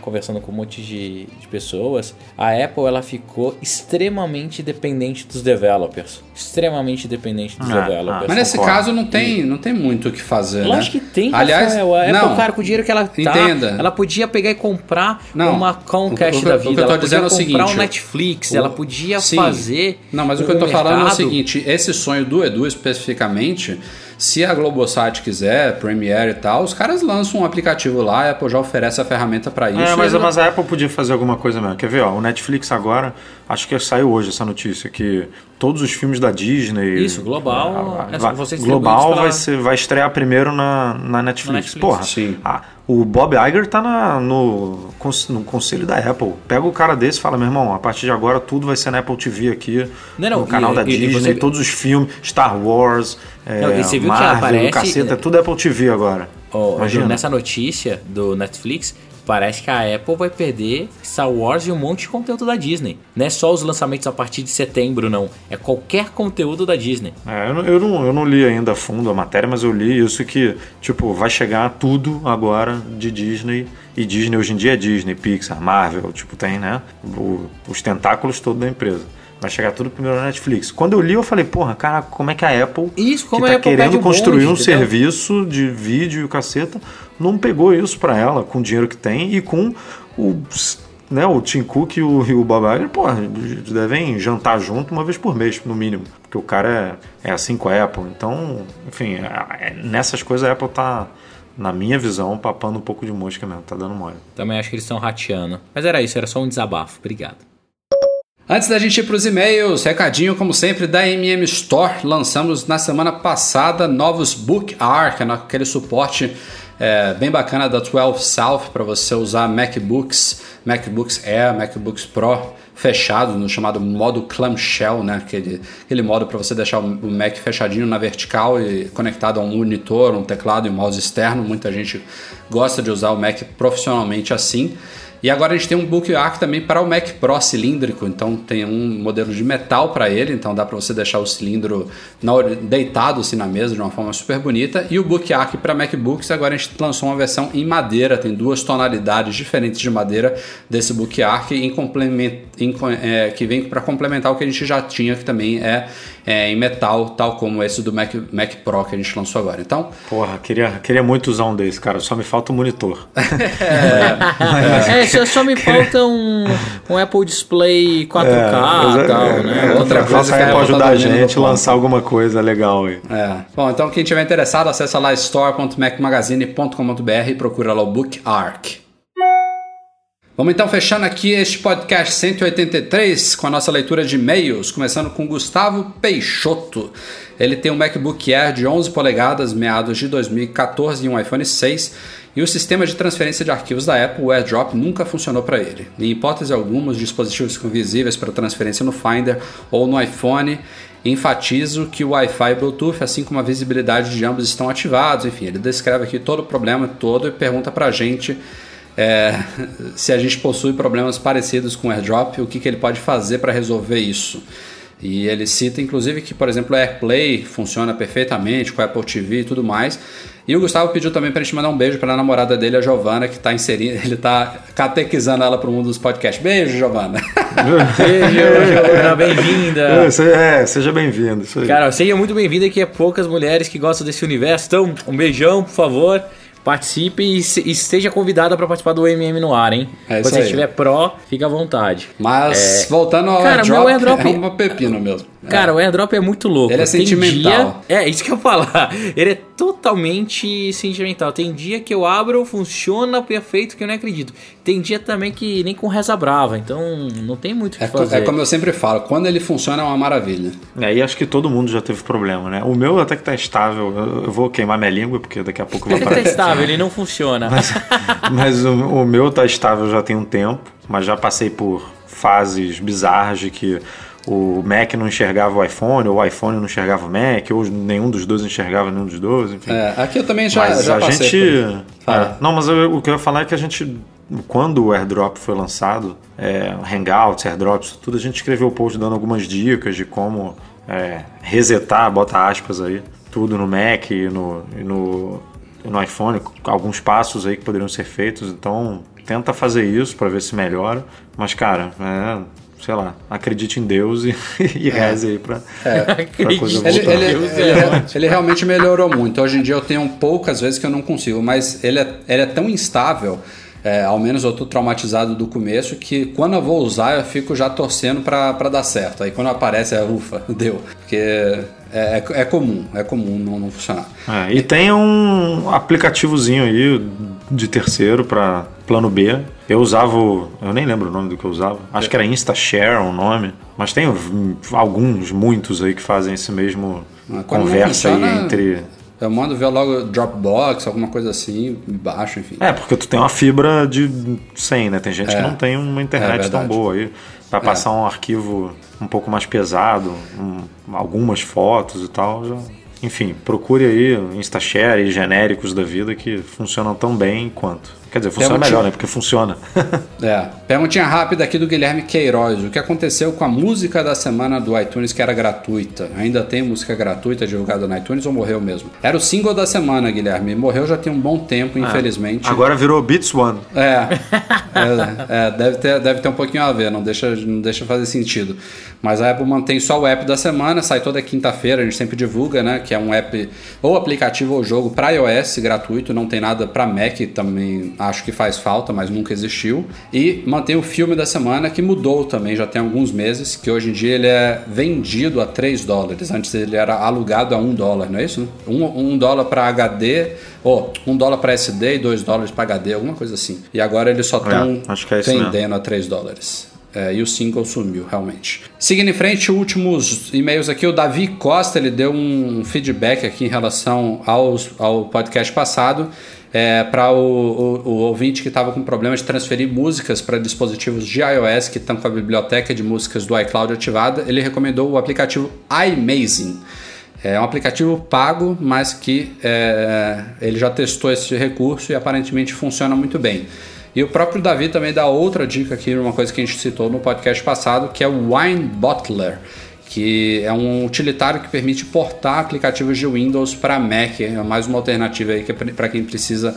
conversando com um monte de, de, pessoas, a Apple ela ficou extremamente dependente dos developers. Extremamente dependente dos ah, developers. Ah, mas nesse concordo. caso não tem, não tem muito o que fazer. Lógico né? que tem, Aliás, Rafael. A não, Apple, cara, com o dinheiro que ela tá, entenda. ela podia pegar e comprar não, uma Comcast o, o, da vida. O que eu tô ela dizendo podia é comprar seguinte, um Netflix, o, ela podia sim, fazer. Não, mas o que eu tô mercado. falando é o seguinte: esse sonho do Edu especificamente se a Globosat quiser, Premiere e tal, os caras lançam um aplicativo lá, a Apple já oferece a ferramenta para isso. É, mas, mas a Apple podia fazer alguma coisa mesmo. Quer ver? Ó, o Netflix agora, acho que saiu hoje essa notícia, que todos os filmes da Disney. Isso, global. A, a, a, global vai, ser, vai estrear primeiro na, na Netflix. Na Netflix. Porra, Sim. A, o Bob Iger tá na, no, no conselho da Apple. Pega o cara desse e fala, meu irmão, a partir de agora tudo vai ser na Apple TV aqui, não, não, no canal e, da e, Disney, você... todos os filmes, Star Wars, não, é, Marvel, aparece... caceta, é tudo Apple TV agora. Oh, Imagina. Nessa notícia do Netflix, Parece que a Apple vai perder Star Wars e um monte de conteúdo da Disney. Não é só os lançamentos a partir de setembro, não. É qualquer conteúdo da Disney. É, eu, não, eu, não, eu não li ainda a fundo a matéria, mas eu li isso que, tipo, vai chegar tudo agora de Disney. E Disney hoje em dia é Disney, Pixar, Marvel, tipo, tem, né? O, os tentáculos todos da empresa. Vai chegar tudo primeiro na Netflix. Quando eu li, eu falei, porra, cara, como é que a Apple, isso, que tá querendo construir um serviço de vídeo e caceta, não pegou isso para ela com o dinheiro que tem e com o né, o Tim Cook e o, e o Bob Iger, porra, devem jantar junto uma vez por mês, no mínimo. Porque o cara é, é assim com a Apple. Então, enfim, é, é, nessas coisas a Apple tá, na minha visão, papando um pouco de mosca mesmo, tá dando mole. Também acho que eles estão rateando. Mas era isso, era só um desabafo. Obrigado. Antes da gente ir para os e-mails, recadinho como sempre da MM Store. Lançamos na semana passada novos Book Arc, aquele suporte é, bem bacana da 12 South para você usar MacBooks, MacBooks Air, MacBooks Pro fechado, no chamado modo clamshell, né? Aquele, aquele modo para você deixar o Mac fechadinho na vertical e conectado a um monitor, um teclado e um mouse externo. Muita gente gosta de usar o Mac profissionalmente assim. E agora a gente tem um Book Arc também para o Mac Pro cilíndrico, então tem um modelo de metal para ele, então dá para você deixar o cilindro na, deitado assim na mesa de uma forma super bonita. E o Book Arc para MacBooks, agora a gente lançou uma versão em madeira, tem duas tonalidades diferentes de madeira desse Book Arc em complemento, em, é, que vem para complementar o que a gente já tinha, que também é é, em metal, tal como esse do Mac, Mac Pro que a gente lançou agora. Então. Porra, queria, queria muito usar um desse, cara. Só me falta o um monitor. é, é só, só, me falta um, um Apple Display 4K e é, tal, é, né? Outra coisa que pode ajudar a gente a lançar alguma coisa legal aí. É. Bom, então quem tiver interessado, acessa lá store.macmagazine.com.br e procura lá o Book Arc. Vamos então fechando aqui este podcast 183 com a nossa leitura de e-mails, começando com Gustavo Peixoto. Ele tem um MacBook Air de 11 polegadas, meados de 2014 e um iPhone 6, e o sistema de transferência de arquivos da Apple, o AirDrop, nunca funcionou para ele. Em hipótese alguma, os dispositivos visíveis para transferência no Finder ou no iPhone enfatizo que o Wi-Fi e Bluetooth, assim como a visibilidade de ambos, estão ativados. Enfim, ele descreve aqui todo o problema todo e pergunta para a gente é, se a gente possui problemas parecidos com o AirDrop, o que, que ele pode fazer para resolver isso. E ele cita, inclusive, que, por exemplo, o AirPlay funciona perfeitamente com a Apple TV e tudo mais. E o Gustavo pediu também para a gente mandar um beijo para a namorada dele, a Giovana, que está inserindo, ele está catequizando ela para o mundo dos podcasts. Beijo, Giovana. Beijo, Giovana, bem-vinda. É, seja bem-vindo. Cara, seja muito bem-vinda, que é poucas mulheres que gostam desse universo. Então, um beijão, por favor. Participe e, e esteja convidada para participar do MM no ar, hein? É Quando você estiver pró, fica à vontade. Mas, é... voltando ao cara, airdrop, airdrop, é uma pepino mesmo. Cara, é. o airdrop é muito louco. Ele é Tem sentimental. Dia... É, isso que eu ia falar. Ele é totalmente sentimental. Tem dia que eu abro, funciona perfeito, que eu não acredito. Tem dia também que nem com reza brava, então não tem muito o que é, fazer. É como eu sempre falo, quando ele funciona é uma maravilha. É, e acho que todo mundo já teve problema, né? O meu até que tá estável. Eu vou queimar minha língua, porque daqui a pouco vai parar. Ele tá estável, ele não funciona. Mas, mas o, o meu tá estável já tem um tempo, mas já passei por fases bizarras de que o Mac não enxergava o iPhone, ou o iPhone não enxergava o Mac, ou nenhum dos dois enxergava nenhum dos dois, enfim. É, aqui eu também já, mas já a passei gente, é, Não, mas eu, o que eu ia falar é que a gente, quando o AirDrop foi lançado, é, Hangouts, AirDrops, tudo, a gente escreveu o post dando algumas dicas de como é, resetar, bota aspas aí, tudo no Mac e no, e no, e no iPhone, alguns passos aí que poderiam ser feitos, então tenta fazer isso para ver se melhora, mas cara, é, sei lá, acredite em Deus e, e é. reze aí pra, é. pra coisa voltar. Ele, ele, ele, ele, realmente melhorou muito. Hoje em dia eu tenho poucas vezes que eu não consigo, mas ele é, ele é tão instável. É, ao menos eu tô traumatizado do começo que quando eu vou usar eu fico já torcendo para dar certo. Aí quando aparece é ufa, deu. Porque é, é, é comum, é comum não, não funcionar. É, e tem um aplicativozinho aí de terceiro para plano B. Eu usava, eu nem lembro o nome do que eu usava. Acho que era InstaShare o nome. Mas tem alguns, muitos aí que fazem esse mesmo ah, conversa aí entre. Eu mando ver logo Dropbox, alguma coisa assim, baixo, enfim. É, porque tu tem uma fibra de 100, né? Tem gente é, que não tem uma internet é tão boa aí. Para é. passar um arquivo um pouco mais pesado, um, algumas fotos e tal, já enfim, procure aí InstaShare e genéricos da vida que funcionam tão bem quanto. Quer dizer, funciona Perguntinha... melhor, né? Porque funciona. é. Perguntinha rápida aqui do Guilherme Queiroz. O que aconteceu com a música da semana do iTunes que era gratuita? Ainda tem música gratuita divulgada no iTunes ou morreu mesmo? Era o single da semana, Guilherme. Morreu já tem um bom tempo, ah, infelizmente. Agora virou Beats One. É. é, é, deve, ter, deve ter um pouquinho a ver, não deixa, não deixa fazer sentido. Mas a Apple mantém só o app da semana, sai toda quinta-feira, a gente sempre divulga, né? Que é um app ou aplicativo ou jogo para iOS gratuito, não tem nada para Mac também acho que faz falta, mas nunca existiu. E mantém o filme da semana, que mudou também, já tem alguns meses, que hoje em dia ele é vendido a 3 dólares. Antes ele era alugado a 1 dólar, não é isso? Um, um dólar para HD, ou oh, 1 dólar para SD e 2 dólares para HD, alguma coisa assim. E agora eles só estão é, é vendendo mesmo. a 3 dólares. É, e o single sumiu, realmente. Seguindo em frente, últimos e-mails aqui. O Davi Costa ele deu um feedback aqui em relação aos, ao podcast passado é, para o, o, o, ouvinte que estava com problema de transferir músicas para dispositivos de iOS que estão com a biblioteca de músicas do iCloud ativada, ele recomendou o aplicativo iMazing. É um aplicativo pago, mas que é, ele já testou esse recurso e aparentemente funciona muito bem. E o próprio Davi também dá outra dica aqui, uma coisa que a gente citou no podcast passado, que é o Wine Bottler que é um utilitário que permite portar aplicativos de Windows para Mac. É mais uma alternativa aí para quem precisa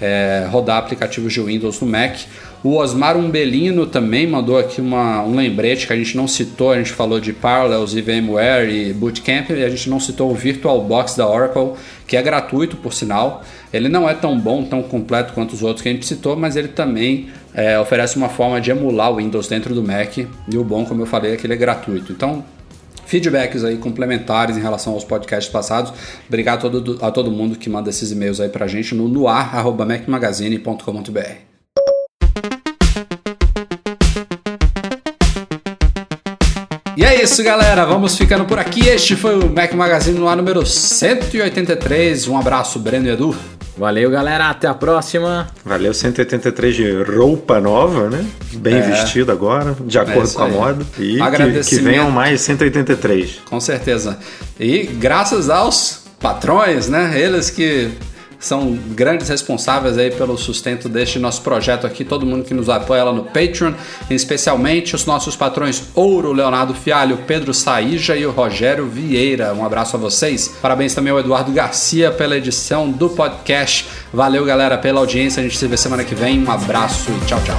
é, rodar aplicativos de Windows no Mac. O Osmar Umbelino também mandou aqui uma, um lembrete que a gente não citou, a gente falou de Parallels e VMware e Bootcamp e a gente não citou o VirtualBox da Oracle, que é gratuito por sinal. Ele não é tão bom, tão completo quanto os outros que a gente citou, mas ele também é, oferece uma forma de emular o Windows dentro do Mac. E o bom, como eu falei, é que ele é gratuito. Então feedbacks aí complementares em relação aos podcasts passados. Obrigado a todo, a todo mundo que manda esses e-mails aí pra gente no noar@macmagazine.com.br. é isso, galera. Vamos ficando por aqui. Este foi o Mac Magazine no ar número 183. Um abraço, Breno e Edu. Valeu, galera. Até a próxima. Valeu, 183 de roupa nova, né? Bem é. vestido agora, de acordo é com a moda. E que, que venham mais 183. Com certeza. E graças aos patrões, né? Eles que são grandes responsáveis aí pelo sustento deste nosso projeto aqui, todo mundo que nos apoia lá no Patreon, especialmente os nossos patrões Ouro, Leonardo Fialho, Pedro Saíja e o Rogério Vieira. Um abraço a vocês. Parabéns também ao Eduardo Garcia pela edição do podcast. Valeu, galera, pela audiência. A gente se vê semana que vem. Um abraço e tchau, tchau.